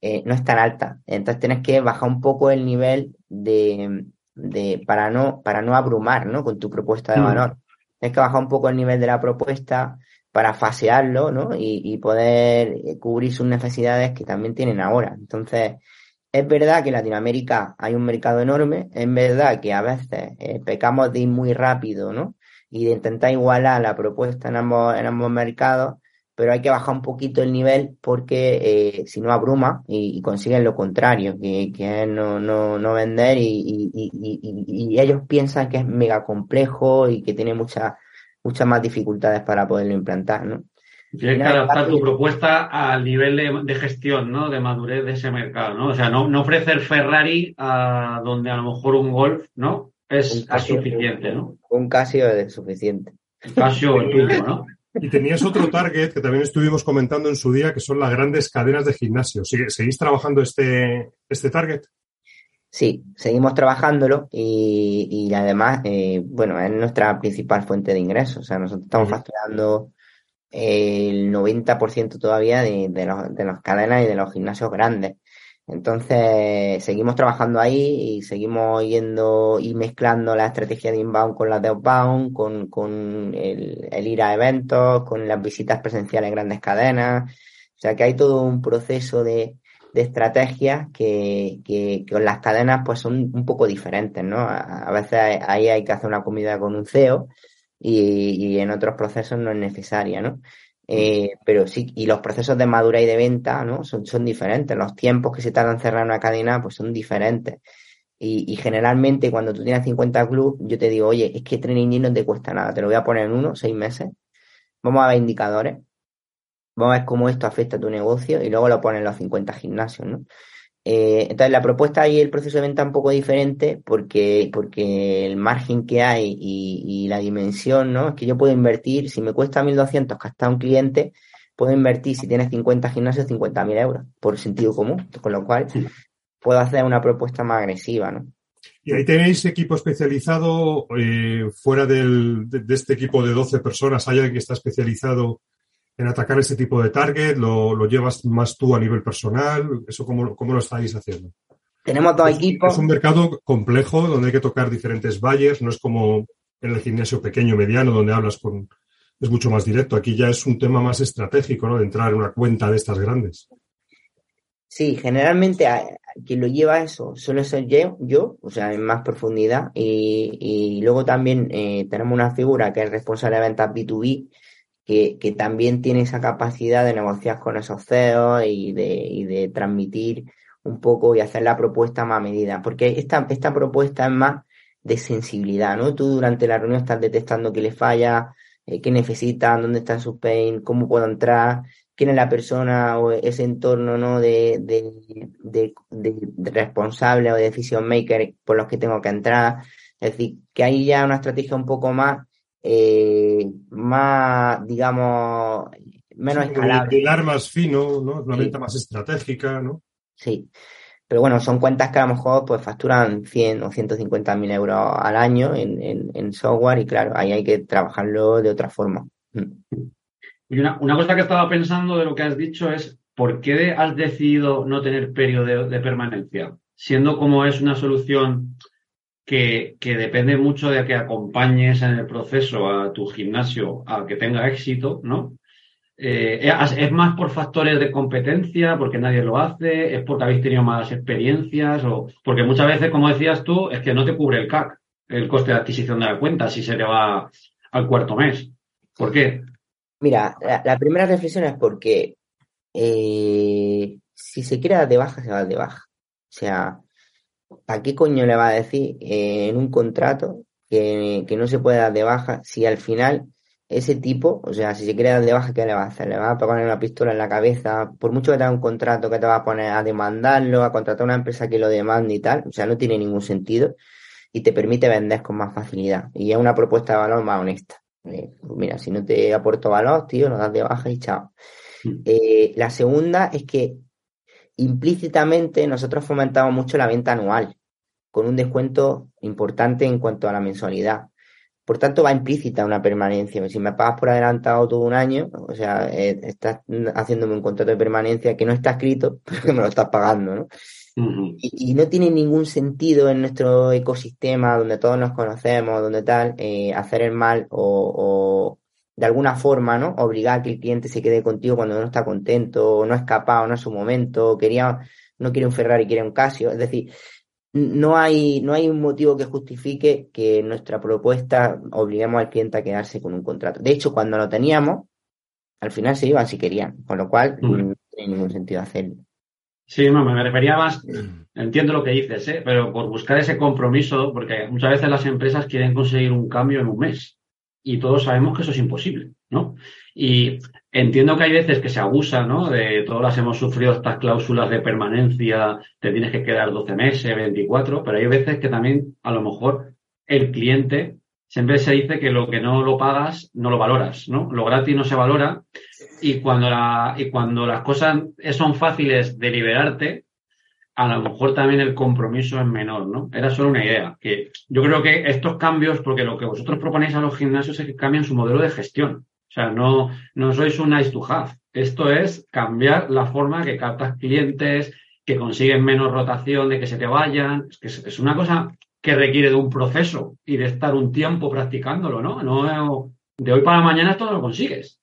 eh, no es tan alta. Entonces, tienes que bajar un poco el nivel de, de para no para no abrumar, ¿no? Con tu propuesta de mm. valor. Tienes que bajar un poco el nivel de la propuesta para fasearlo, ¿no? Y, y poder eh, cubrir sus necesidades que también tienen ahora. Entonces, es verdad que en Latinoamérica hay un mercado enorme, es verdad que a veces eh, pecamos de ir muy rápido, ¿no? y de intentar igualar la propuesta en ambos, en ambos mercados, pero hay que bajar un poquito el nivel porque eh, si no abruma y, consiguen lo contrario, que, es no, no, no vender y, y, y, ellos piensan que es mega complejo y que tiene muchas muchas más dificultades para poderlo implantar, ¿no? Tienes que adaptar tu propuesta al nivel de, de, gestión, ¿no? De madurez de ese mercado, ¿no? O sea, no, no ofrecer Ferrari a donde a lo mejor un Golf, ¿no? es, suficiente, ¿no? Un Casio es suficiente. Casio el tuyo, ¿no? Y tenías otro target que también estuvimos comentando en su día, que son las grandes cadenas de gimnasio. ¿Seguís trabajando este, este target? Sí, seguimos trabajándolo y, y además, eh, bueno, es nuestra principal fuente de ingresos. O sea, nosotros estamos facturando el 90% todavía de, de, los, de las cadenas y de los gimnasios grandes. Entonces, seguimos trabajando ahí y seguimos yendo y mezclando la estrategia de inbound con la de outbound, con, con el, el, ir a eventos, con las visitas presenciales en grandes cadenas. O sea que hay todo un proceso de, de estrategias que, que, las cadenas pues son un poco diferentes, ¿no? A, a veces ahí hay que hacer una comida con un CEO y, y en otros procesos no es necesaria, ¿no? Eh, pero sí, y los procesos de madura y de venta, ¿no? Son, son diferentes. Los tiempos que se tardan en cerrar una cadena, pues son diferentes. Y, y, generalmente cuando tú tienes 50 clubs, yo te digo, oye, es que training no te cuesta nada, te lo voy a poner en uno, seis meses. Vamos a ver indicadores. Vamos a ver cómo esto afecta a tu negocio y luego lo ponen los 50 gimnasios, ¿no? Eh, entonces la propuesta y el proceso de venta es un poco diferente porque, porque el margen que hay y, y, la dimensión, ¿no? Es que yo puedo invertir, si me cuesta 1.200 gastar un cliente, puedo invertir, si tienes 50 gimnasios, 50.000 euros por sentido común, con lo cual sí. puedo hacer una propuesta más agresiva, ¿no? Y ahí tenéis equipo especializado eh, fuera del, de, de, este equipo de 12 personas. ¿Hay alguien que está especializado en atacar ese tipo de target? ¿Lo, lo llevas más tú a nivel personal? ¿Eso cómo, cómo lo estáis haciendo? Tenemos dos equipos. Es un mercado complejo donde hay que tocar diferentes buyers, no es como en el gimnasio pequeño, mediano, donde hablas con... Es mucho más directo. Aquí ya es un tema más estratégico, ¿no? De entrar en una cuenta de estas grandes. Sí, generalmente a, quien lo lleva eso suele ser yo, yo, o sea, en más profundidad. Y, y luego también eh, tenemos una figura que es responsable de ventas B2B, que, también tiene esa capacidad de negociar con esos CEOs y de, y de transmitir un poco y hacer la propuesta más a medida. Porque esta, esta propuesta es más de sensibilidad, ¿no? Tú durante la reunión estás detectando qué le falla, eh, qué necesitan, dónde está su pain, cómo puedo entrar, quién es la persona o ese entorno, ¿no? De, de, de, responsable o de decision maker por los que tengo que entrar. Es decir, que hay ya una estrategia un poco más eh, más, digamos, menos sí, escalable. Pilar más fino, ¿no? Una sí. venta más estratégica, ¿no? Sí. Pero bueno, son cuentas que a lo mejor pues facturan 100 o 150 mil euros al año en, en, software y claro, ahí hay que trabajarlo de otra forma. Mm. Y una, una cosa que estaba pensando de lo que has dicho es, ¿por qué has decidido no tener periodo de permanencia? Siendo como es una solución que, depende mucho de que acompañes en el proceso a tu gimnasio a que tenga éxito, ¿no? Eh, ¿Es más por factores de competencia, porque nadie lo hace? ¿Es porque habéis tenido malas experiencias? o Porque muchas veces, como decías tú, es que no te cubre el CAC, el coste de adquisición de la cuenta, si se le va al cuarto mes. ¿Por qué? Mira, la, primera reflexión es porque eh, si se quiere dar de baja, se va de baja. O sea, ¿para qué coño le va a decir eh, en un contrato que, que, no se puede dar de baja si al final ese tipo, o sea, si se quiere dar de baja, ¿qué le va a hacer? Le va a poner una pistola en la cabeza, por mucho que tenga un contrato que te va a poner a demandarlo, a contratar a una empresa que lo demande y tal, o sea, no tiene ningún sentido y te permite vender con más facilidad y es una propuesta de valor más honesta. Eh, pues mira, si no te aporto valor, tío, lo das de baja y chao. Mm. Eh, la segunda es que implícitamente nosotros fomentamos mucho la venta anual, con un descuento importante en cuanto a la mensualidad. Por tanto, va implícita una permanencia. Si me pagas por adelantado todo un año, o sea, eh, estás haciéndome un contrato de permanencia que no está escrito, pero que me lo estás pagando, ¿no? y, no tiene ningún sentido en nuestro ecosistema donde todos nos conocemos, donde tal, eh, hacer el mal o, de alguna forma, ¿no? Obligar a que el cliente se quede contigo cuando no está contento, no es capaz, no es su momento, quería, no quiere un Ferrari, quiere un Casio. Es decir, no hay, no hay un motivo que justifique que nuestra propuesta obliguemos al cliente a quedarse con un contrato. De hecho, cuando lo teníamos, al final se iban si querían, con lo cual no tiene ningún sentido hacerlo. Sí, no, me refería más, entiendo lo que dices, ¿eh? pero por buscar ese compromiso, porque muchas veces las empresas quieren conseguir un cambio en un mes y todos sabemos que eso es imposible, ¿no? Y entiendo que hay veces que se abusa, ¿no? De todas las hemos sufrido estas cláusulas de permanencia, te tienes que quedar 12 meses, 24, pero hay veces que también a lo mejor el cliente siempre se dice que lo que no lo pagas no lo valoras, ¿no? Lo gratis no se valora y cuando la, y cuando las cosas son fáciles de liberarte, a lo mejor también el compromiso es menor, ¿no? Era solo una idea. Que yo creo que estos cambios, porque lo que vosotros proponéis a los gimnasios es que cambien su modelo de gestión. O sea, no, no sois un nice to have. Esto es cambiar la forma que captas clientes, que consiguen menos rotación, de que se te vayan. Es que es una cosa que requiere de un proceso y de estar un tiempo practicándolo, ¿no? No de hoy para mañana esto no lo consigues.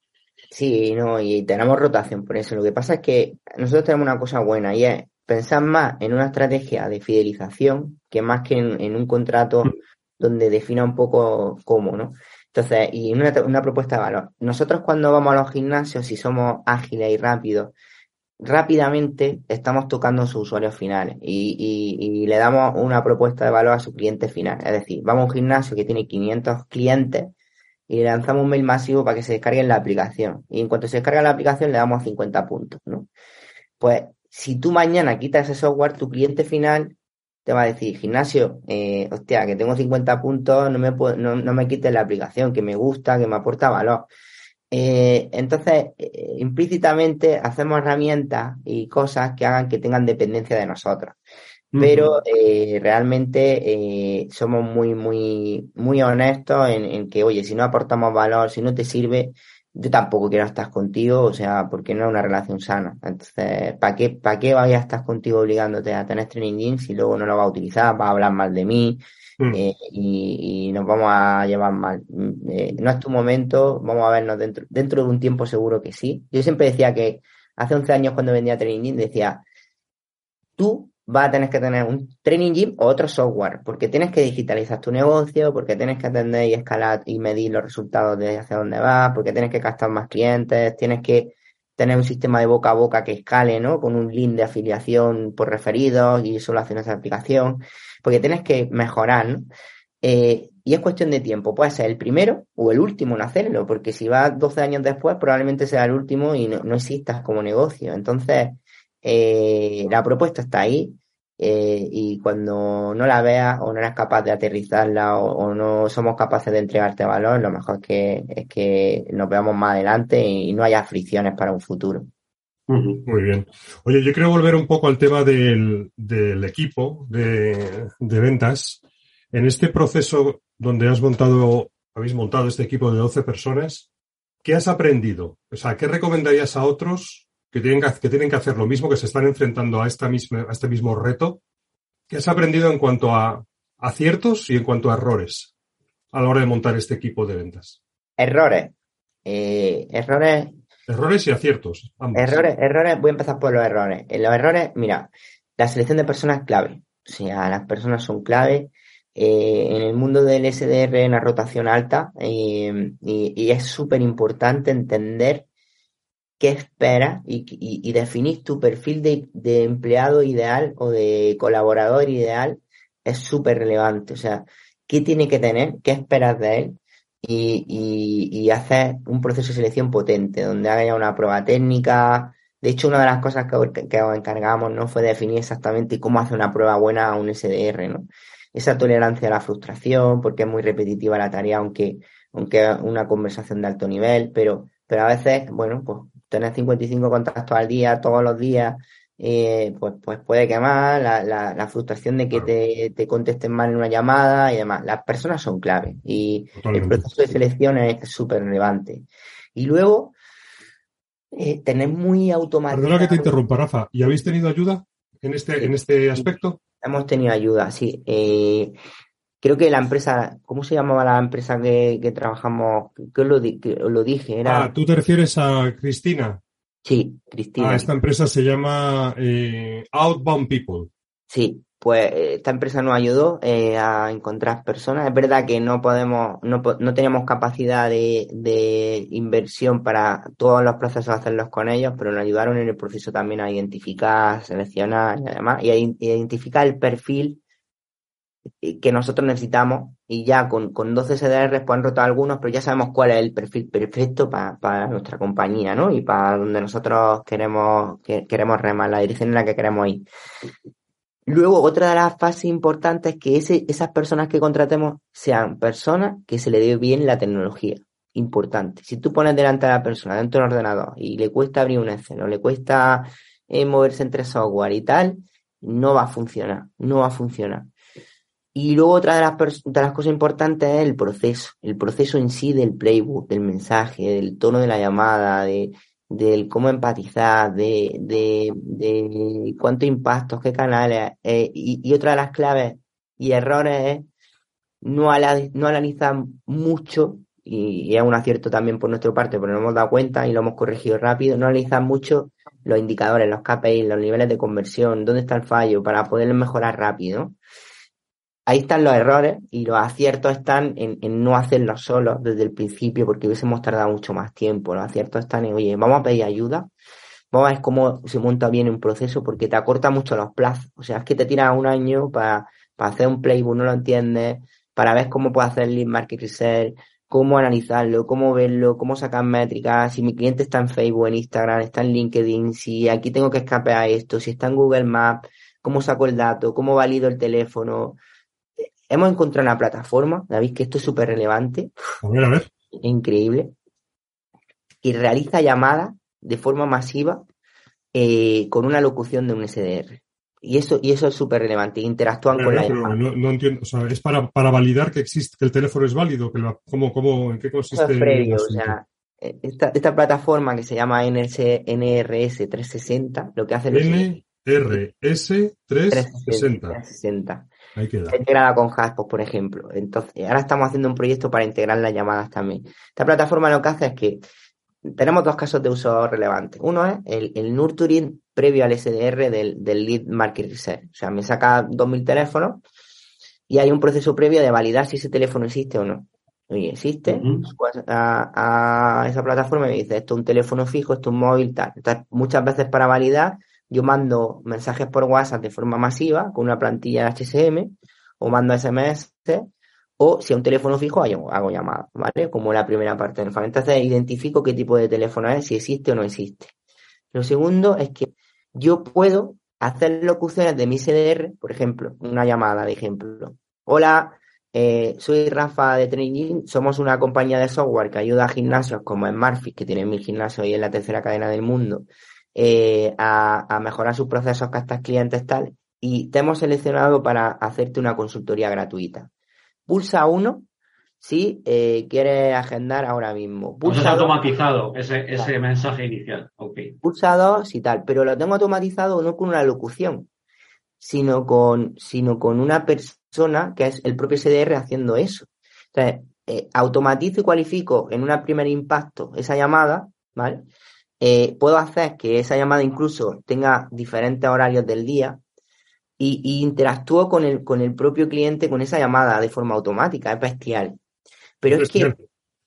Sí, no, y tenemos rotación por eso. Lo que pasa es que nosotros tenemos una cosa buena y es pensar más en una estrategia de fidelización que más que en, un contrato mm. donde defina un poco cómo, ¿no? Entonces, y una, una propuesta de valor. Nosotros cuando vamos a los gimnasios, si somos ágiles y rápidos, rápidamente estamos tocando a sus usuarios finales y, y, le damos una propuesta de valor a su cliente final. Es decir, vamos a un gimnasio que tiene 500 clientes y le lanzamos un mail masivo para que se descarguen la aplicación. Y en cuanto se descarga la aplicación, le damos 50 puntos, ¿no? Pues si tú mañana quitas ese software, tu cliente final te va a decir, gimnasio, eh, hostia, que tengo 50 puntos, no me, no, no me quites la aplicación, que me gusta, que me aporta valor. Eh, entonces, eh, implícitamente hacemos herramientas y cosas que hagan que tengan dependencia de nosotros. Pero eh, realmente somos muy, muy, muy honestos en, en, que, oye, si no aportamos valor, si no te sirve, yo tampoco quiero estar contigo, o sea, porque no es una relación sana. Entonces, ¿para qué, para qué vaya a estar contigo obligándote a tener training si luego no lo va a utilizar, va a hablar mal de mí mm. eh, y, nos vamos a llevar mal? Eh, no es tu momento, vamos a vernos dentro, dentro de un tiempo seguro que sí. Yo siempre decía que hace 11 años cuando vendía training decía, tú va a tener que tener un training gym o otro software, porque tienes que digitalizar tu negocio, porque tienes que atender y escalar y medir los resultados de hacia dónde vas, porque tienes que captar más clientes, tienes que tener un sistema de boca a boca que escale, ¿no? Con un link de afiliación por referidos y solo hacer esa aplicación, porque tienes que mejorar, ¿no? Eh, y es cuestión de tiempo, puede ser el primero o el último en hacerlo, porque si vas 12 años después, probablemente sea el último y no, no existas como negocio. Entonces, eh, la propuesta está ahí eh, y cuando no la veas o no eres capaz de aterrizarla o, no somos capaces de entregarte valor, lo mejor es que, es que nos veamos más adelante y no haya fricciones para un futuro. Muy bien. Oye, yo quiero volver un poco al tema del, equipo de, ventas. En este proceso donde has montado, habéis montado este equipo de 12 personas, ¿qué has aprendido? O sea, ¿qué recomendarías a otros que tienen que, que tienen que hacer lo mismo, que se están enfrentando a, esta misma, a este mismo reto? ¿Qué has aprendido en cuanto a aciertos y en cuanto a errores a la hora de montar este equipo de ventas? Errores. Eh, errores Errores y aciertos. Errores, errores, voy a empezar por los errores. En los errores, mira, la selección de personas es clave. O sea, las personas son clave. Eh, en el mundo del SDR en la rotación alta eh, y, es súper importante entender qué esperas y, definir tu perfil de, empleado ideal o de colaborador ideal es súper relevante. O sea, ¿qué tiene que tener? ¿Qué esperas de él? y, y, hacer un proceso de selección potente, donde haya una prueba técnica. De hecho, una de las cosas que, que os encargamos ¿no? fue definir exactamente cómo hacer una prueba buena a un SDR, ¿no? Esa tolerancia a la frustración, porque es muy repetitiva la tarea, aunque, aunque una conversación de alto nivel, pero, pero a veces, bueno, pues tener 55 contactos al día, todos los días, eh, pues, pues puede quemar, la, la, la frustración de que te, te, contesten mal en una llamada y demás. Las personas son clave y el proceso de selección es súper relevante. Y luego, eh, tener muy automatizado. Perdona que te interrumpa, Rafa. ¿Y habéis tenido ayuda en este, en este aspecto? Hemos tenido ayuda, sí. Eh, creo que la empresa, ¿cómo se llamaba la empresa que, que trabajamos? Que os lo, lo dije. Era... Ah, tú te refieres a Cristina. Sí, Cristina. Ah, esta empresa se llama eh, Outbound People. Sí, pues eh, esta empresa nos ayudó eh, a encontrar personas. Es verdad que no podemos, no, no tenemos capacidad de, de, inversión para todos los procesos hacerlos con ellos, pero nos ayudaron en el proceso también a identificar, seleccionar y además, y a identificar el perfil que nosotros necesitamos y ya con, con 12 CDRs pues han roto algunos, pero ya sabemos cuál es el perfil perfecto para nuestra compañía, ¿no? Y para donde nosotros queremos, que, queremos remar, la dirección en la que queremos ir. Luego, otra de las fases importantes es que ese, esas personas que contratemos sean personas que se le dé bien la tecnología. Importante. Si tú pones delante a la persona dentro del ordenador y le cuesta abrir un Excel o le cuesta eh, moverse entre software y tal, no va a funcionar, no va a funcionar. Y luego otra de las, de las cosas importantes es el proceso, el proceso en sí del playbook, del mensaje, del tono de la llamada, de, del cómo empatizar, de, de, de cuántos impactos, qué canales. Eh, y, otra de las claves y errores es no, no analizar mucho, y, es un acierto también por nuestra parte, pero nos hemos dado cuenta y lo hemos corregido rápido, no analizar mucho los indicadores, los KPI, los niveles de conversión, dónde está el fallo, para poder mejorar rápido ahí están los errores y los aciertos están en, no hacerlo solo desde el principio porque hubiésemos tardado mucho más tiempo. Los aciertos están en, oye, vamos a pedir ayuda, vamos a ver cómo se monta bien un proceso porque te acorta mucho los plazos. O sea, es que te tiras un año para, hacer un playbook, no lo entiendes, para ver cómo puede hacer lead market research, cómo analizarlo, cómo verlo, cómo sacar métricas, si mi cliente está en Facebook, en Instagram, está en LinkedIn, si aquí tengo que a esto, si está en Google Maps, cómo saco el dato, cómo valido el teléfono, Hemos encontrado una plataforma, David, que esto es súper relevante. A ver, a ver. Increíble. Y realiza llamadas de forma masiva eh, con una locución de un SDR. Y eso, y eso es súper relevante. Interactúan con la llamada. No, entiendo. O sea, es para, para validar que existe, que el teléfono es válido. Que ¿cómo, cómo, ¿En qué consiste? previo, o sea, esta, esta, plataforma que se llama NRS, NRS 360, lo que hace es. NRS 360. 360 integrada con Haspos, por ejemplo. Entonces, ahora estamos haciendo un proyecto para integrar las llamadas también. Esta plataforma lo que hace es que tenemos dos casos de uso relevantes. Uno es el, el nurturing previo al SDR del, del lead market research. O sea, me saca 2.000 teléfonos y hay un proceso previo de validar si ese teléfono existe o no. Oye, existe, pues a, a, esa plataforma me dice, esto es un teléfono fijo, esto es un móvil, tal. Entonces, muchas veces para validar yo mando mensajes por WhatsApp de forma masiva con una plantilla de HSM o mando SMS o si a un teléfono fijo hago, llamadas, ¿vale? Como la primera parte del funnel. Entonces identifico qué tipo de teléfono es, si existe o no existe. Lo segundo es que yo puedo hacer locuciones de mi CDR, por ejemplo, una llamada de ejemplo. Hola, eh, soy Rafa de Training, somos una compañía de software que ayuda a gimnasios como Smartfit, que tiene mil gimnasios y es la tercera cadena del mundo, eh, a, a, mejorar sus procesos estas clientes tal, y te hemos seleccionado para hacerte una consultoría gratuita. Pulsa uno si eh, quieres agendar ahora mismo. Pulsa automatizado ese, ese mensaje inicial. Okay. Pulsa dos y tal, pero lo tengo automatizado no con una locución, sino con, sino con una persona que es el propio SDR haciendo eso. Entonces, eh, automatizo y cualifico en un primer impacto esa llamada, ¿vale? Eh, puedo hacer que esa llamada incluso tenga diferentes horarios del día y, y interactúo con el, con el propio cliente con esa llamada de forma automática, es bestial. Pero es, que.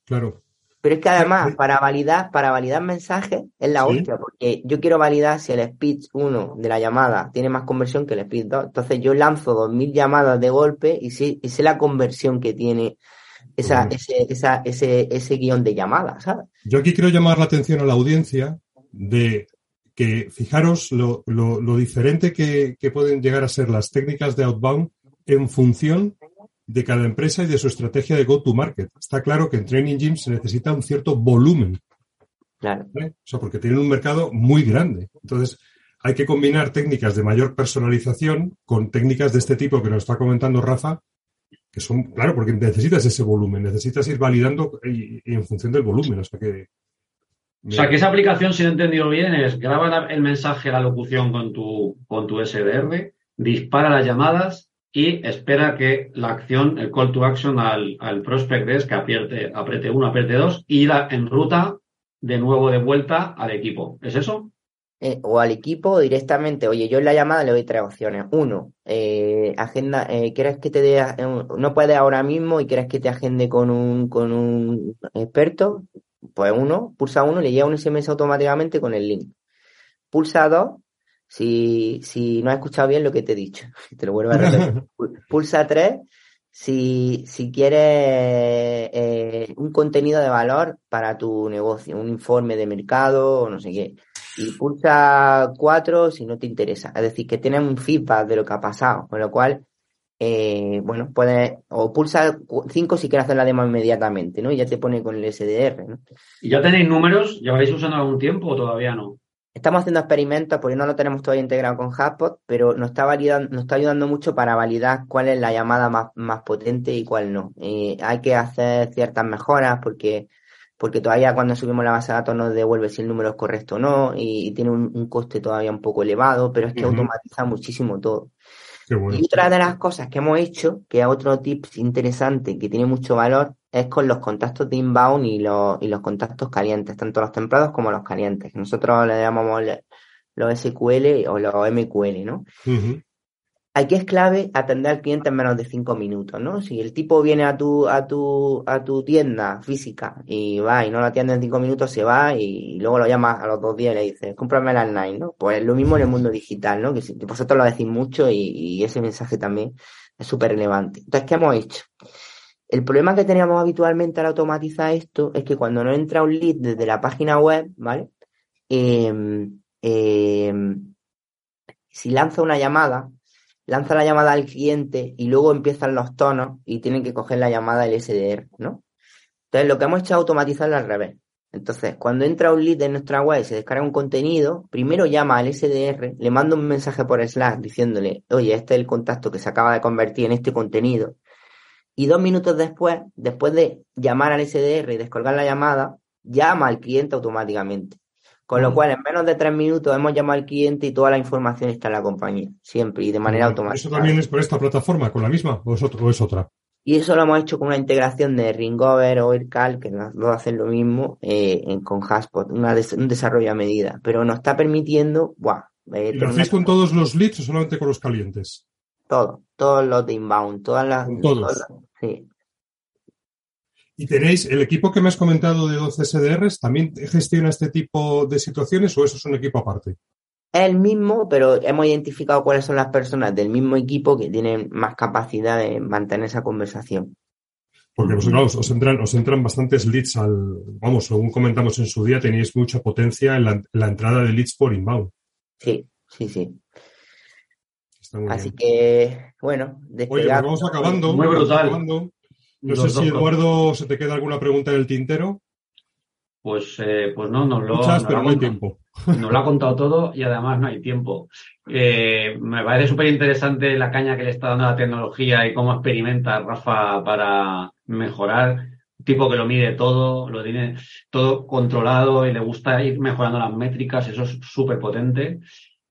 Claro. Pero es que además, para validar, para validar mensajes es la hostia, porque yo quiero validar si el speech 1 de la llamada tiene más conversión que el speech 2. Entonces yo lanzo 2000 llamadas de golpe y sé, y sé la conversión que tiene esa, ese, esa, ese, ese guion de llamada, ¿sabes? Yo aquí quiero llamar la atención a la audiencia de que fijaros lo, lo, lo diferente que, que pueden llegar a ser las técnicas de outbound en función de cada empresa y de su estrategia de go-to-market. Está claro que en Training Gym se necesita un cierto volumen. Claro. O sea, porque tienen un mercado muy grande. Entonces, hay que combinar técnicas de mayor personalización con técnicas de este tipo que nos está comentando Rafa, que son, claro, porque necesitas ese volumen, necesitas ir validando y, en función del volumen. O sea, que o sea, que esa aplicación, si lo he entendido bien, es graba el mensaje, la locución con tu, con tu SDR, dispara las llamadas y espera que la acción, el call to action al, al prospect es que apriete, apriete uno, apriete dos y la en ruta de nuevo de vuelta al equipo. ¿Es eso? Eh, o al equipo directamente. Oye, yo en la llamada le doy tres opciones. Uno, eh, agenda, eh, ¿quieres que te dé, eh, no puedes ahora mismo y quieres que te agende con un, con un experto? Pues uno, pulsa uno le llega un SMS automáticamente con el link. Pulsa dos si, si no has escuchado bien lo que te he dicho, te lo vuelvo a repetir. Pulsa 3 si, si quieres eh, un contenido de valor para tu negocio, un informe de mercado o no sé qué. Y pulsa 4 si no te interesa. Es decir, que tienes un feedback de lo que ha pasado, con lo cual, eh, bueno, puedes, o pulsa 5 si quieres hacer la demo inmediatamente, ¿no? Y ya te pone con el SDR, ¿no? ¿Y ya tenéis números? ¿Lleváis usando algún tiempo o todavía no? Estamos haciendo experimentos porque no lo tenemos todavía integrado con HubSpot, pero nos está, validando, nos está ayudando mucho para validar cuál es la llamada más, más potente y cuál no. Eh, hay que hacer ciertas mejoras porque, porque todavía cuando subimos la base de datos nos devuelve si el número es correcto o no y, y tiene un, un, coste todavía un poco elevado, pero es que uh -huh. automatiza muchísimo todo. Bueno. Y otra de las cosas que hemos hecho, que es otro tip interesante que tiene mucho valor, es con los contactos de inbound y los, y los contactos calientes, tanto los templados como los calientes. Nosotros le llamamos los SQL o los MQL, ¿no? Uh -huh. Aquí es clave atender al cliente en menos de cinco minutos, ¿no? Si el tipo viene a tu, a tu, a tu tienda física y va y no lo atiende en cinco minutos, se va y luego lo llamas a los dos días y le dices, cómprame la online, ¿no? Pues lo mismo en el mundo digital, ¿no? Que si, vosotros lo decís mucho y, y ese mensaje también es súper relevante. Entonces, ¿qué hemos hecho? El problema que teníamos habitualmente al automatizar esto es que cuando no entra un lead desde la página web, ¿vale? Eh, eh, si lanza una llamada, lanza la llamada al cliente y luego empiezan los tonos y tienen que coger la llamada del SDR, ¿no? Entonces, lo que hemos hecho es automatizarlo al revés. Entonces, cuando entra un lead en nuestra web y se descarga un contenido, primero llama al SDR, le manda un mensaje por Slack diciéndole, oye, este es el contacto que se acaba de convertir en este contenido. Y dos minutos después, después de llamar al SDR y descolgar la llamada, llama al cliente automáticamente. Con lo cual, en menos de tres minutos hemos llamado al cliente y toda la información está en la compañía, siempre y de manera automática. ¿Eso también es por esta plataforma, con la misma, o es, otro, o es otra? Y eso lo hemos hecho con una integración de Ringover o Aircal, que nos hacen lo mismo eh, con Haspot, des un desarrollo a medida. Pero nos está permitiendo, ¡buah! Eh, ¿Y lo hacéis con todos los leads o solamente con los calientes? Todo, todos los de inbound, todas las... Con todos. Todas, sí. ¿Y tenéis el equipo que me has comentado de 12 SDRs? ¿También gestiona este tipo de situaciones o eso es un equipo aparte? Es el mismo, pero hemos identificado cuáles son las personas del mismo equipo que tienen más capacidad de mantener esa conversación. Porque pues, claro, os, entran, os entran bastantes leads al. Vamos, según comentamos en su día, tenéis mucha potencia en la, en la entrada de leads por inbound. Sí, sí, sí. Así bien. que, bueno, Oye, pues vamos acabando. Muy brutal. Acabando. No sé si, Eduardo, se te queda alguna pregunta en el tintero. Pues, eh, pues no, no lo. Muchas, pero no hay tiempo. Nos lo ha contado todo y además no hay tiempo. Eh, me parece súper interesante la caña que le está dando la tecnología y cómo experimenta Rafa para mejorar. tipo que lo mide todo, lo tiene todo controlado y le gusta ir mejorando las métricas, eso es súper potente.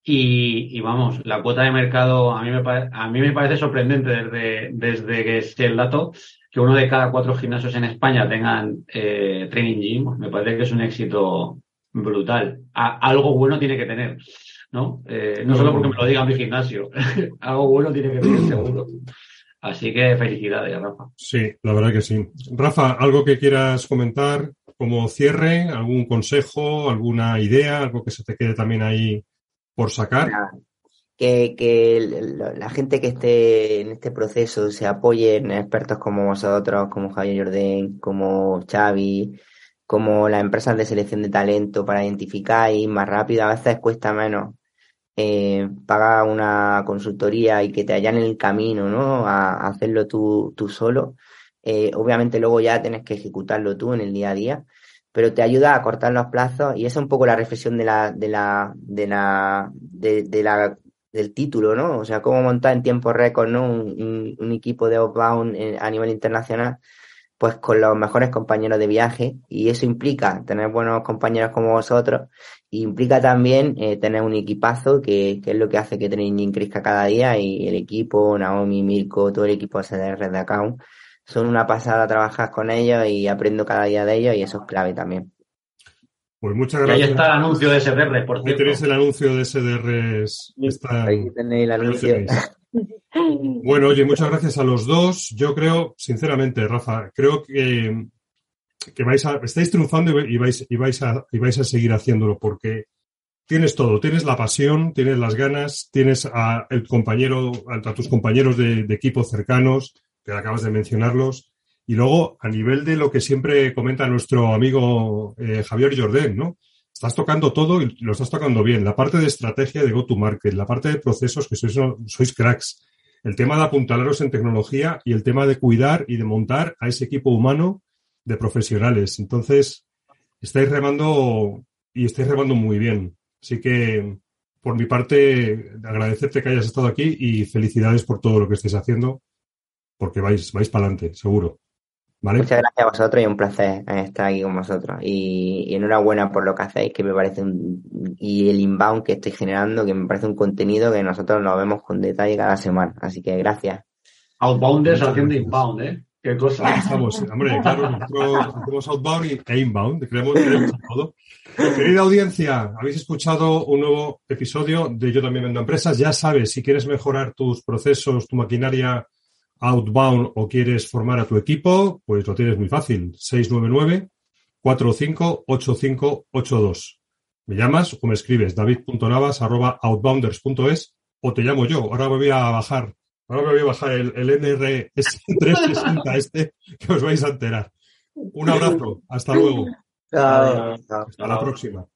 Y, y, vamos, la cuota de mercado a mí me, a mí me parece sorprendente desde, desde que es el dato que uno de cada cuatro gimnasios en España tengan eh, training gym. Me parece que es un éxito brutal. algo bueno tiene que tener, ¿no? Eh, no solo porque me lo diga mi gimnasio, algo bueno tiene que tener seguro. Así que felicidades, Rafa. Sí, la verdad que sí. Rafa, ¿algo que quieras comentar como cierre? ¿Algún consejo? ¿Alguna idea? ¿Algo que se te quede también ahí por sacar? Que, la gente que esté en este proceso se apoye en expertos como vosotros, como Javier Jordén, como Xavi, como las empresas de selección de talento para identificar y más rápido. A veces cuesta menos eh, pagar una consultoría y que te en el camino, ¿no? A, hacerlo tú, tú solo. Eh, obviamente luego ya tienes que ejecutarlo tú en el día a día, pero te ayuda a cortar los plazos y esa es un poco la reflexión de la, de la, de la, de, la del título, ¿no? O sea, cómo montar en tiempo récord, ¿no? Un, equipo de outbound a nivel internacional pues con los mejores compañeros de viaje y eso implica tener buenos compañeros como vosotros y implica también eh, tener un equipazo que, que, es lo que hace que Training crezca cada día y el equipo, Naomi, Mirko, todo el equipo de CDR de Account son una pasada trabajar con ellos y aprendo cada día de ellos y eso es clave también. Pues muchas gracias. ahí está el anuncio de SDR, por cierto. Ahí tenéis el anuncio de SDR. Está... Ahí tenéis el anuncio. Bueno, oye, muchas gracias a los dos. Yo creo, sinceramente, Rafa, creo que, que vais a, estáis triunfando y vais, y vais a, y vais a seguir haciéndolo porque tienes todo, tienes la pasión, tienes las ganas, tienes a el compañero, a, tus compañeros de, equipo cercanos, que acabas de mencionarlos, y luego a nivel de lo que siempre comenta nuestro amigo eh, Javier Jordén, ¿no? Estás tocando todo y lo estás tocando bien. La parte de estrategia de go-to-market, la parte de procesos, que sois, sois cracks, el tema de apuntalaros en tecnología y el tema de cuidar y de montar a ese equipo humano de profesionales. Entonces, estáis remando y estáis remando muy bien. Así que, por mi parte, agradecerte que hayas estado aquí y felicidades por todo lo que estáis haciendo, porque vais, vais para adelante, seguro. Muchas gracias a vosotros y un placer estar aquí con vosotros. Y, enhorabuena por lo que hacéis, que me parece un, y el inbound que estoy generando, que me parece un contenido que nosotros lo vemos con detalle cada semana. Así que gracias. Outbounders haciendo inbound, ¿eh? Qué cosa. Estamos, hombre, claro, nosotros hacemos outbound e inbound, creemos, creemos todo. Querida audiencia, habéis escuchado un nuevo episodio de Yo también vendo empresas. Ya sabes, si quieres mejorar tus procesos, tu maquinaria outbound o quieres formar a tu equipo, pues lo tienes muy fácil. 699-458582. Me llamas o me escribes david.navas.outbounders.es o te llamo yo. Ahora me voy a bajar. Ahora me voy a bajar el, el NRS 360 este que os vais a enterar. Un abrazo. Hasta luego. Hasta la próxima.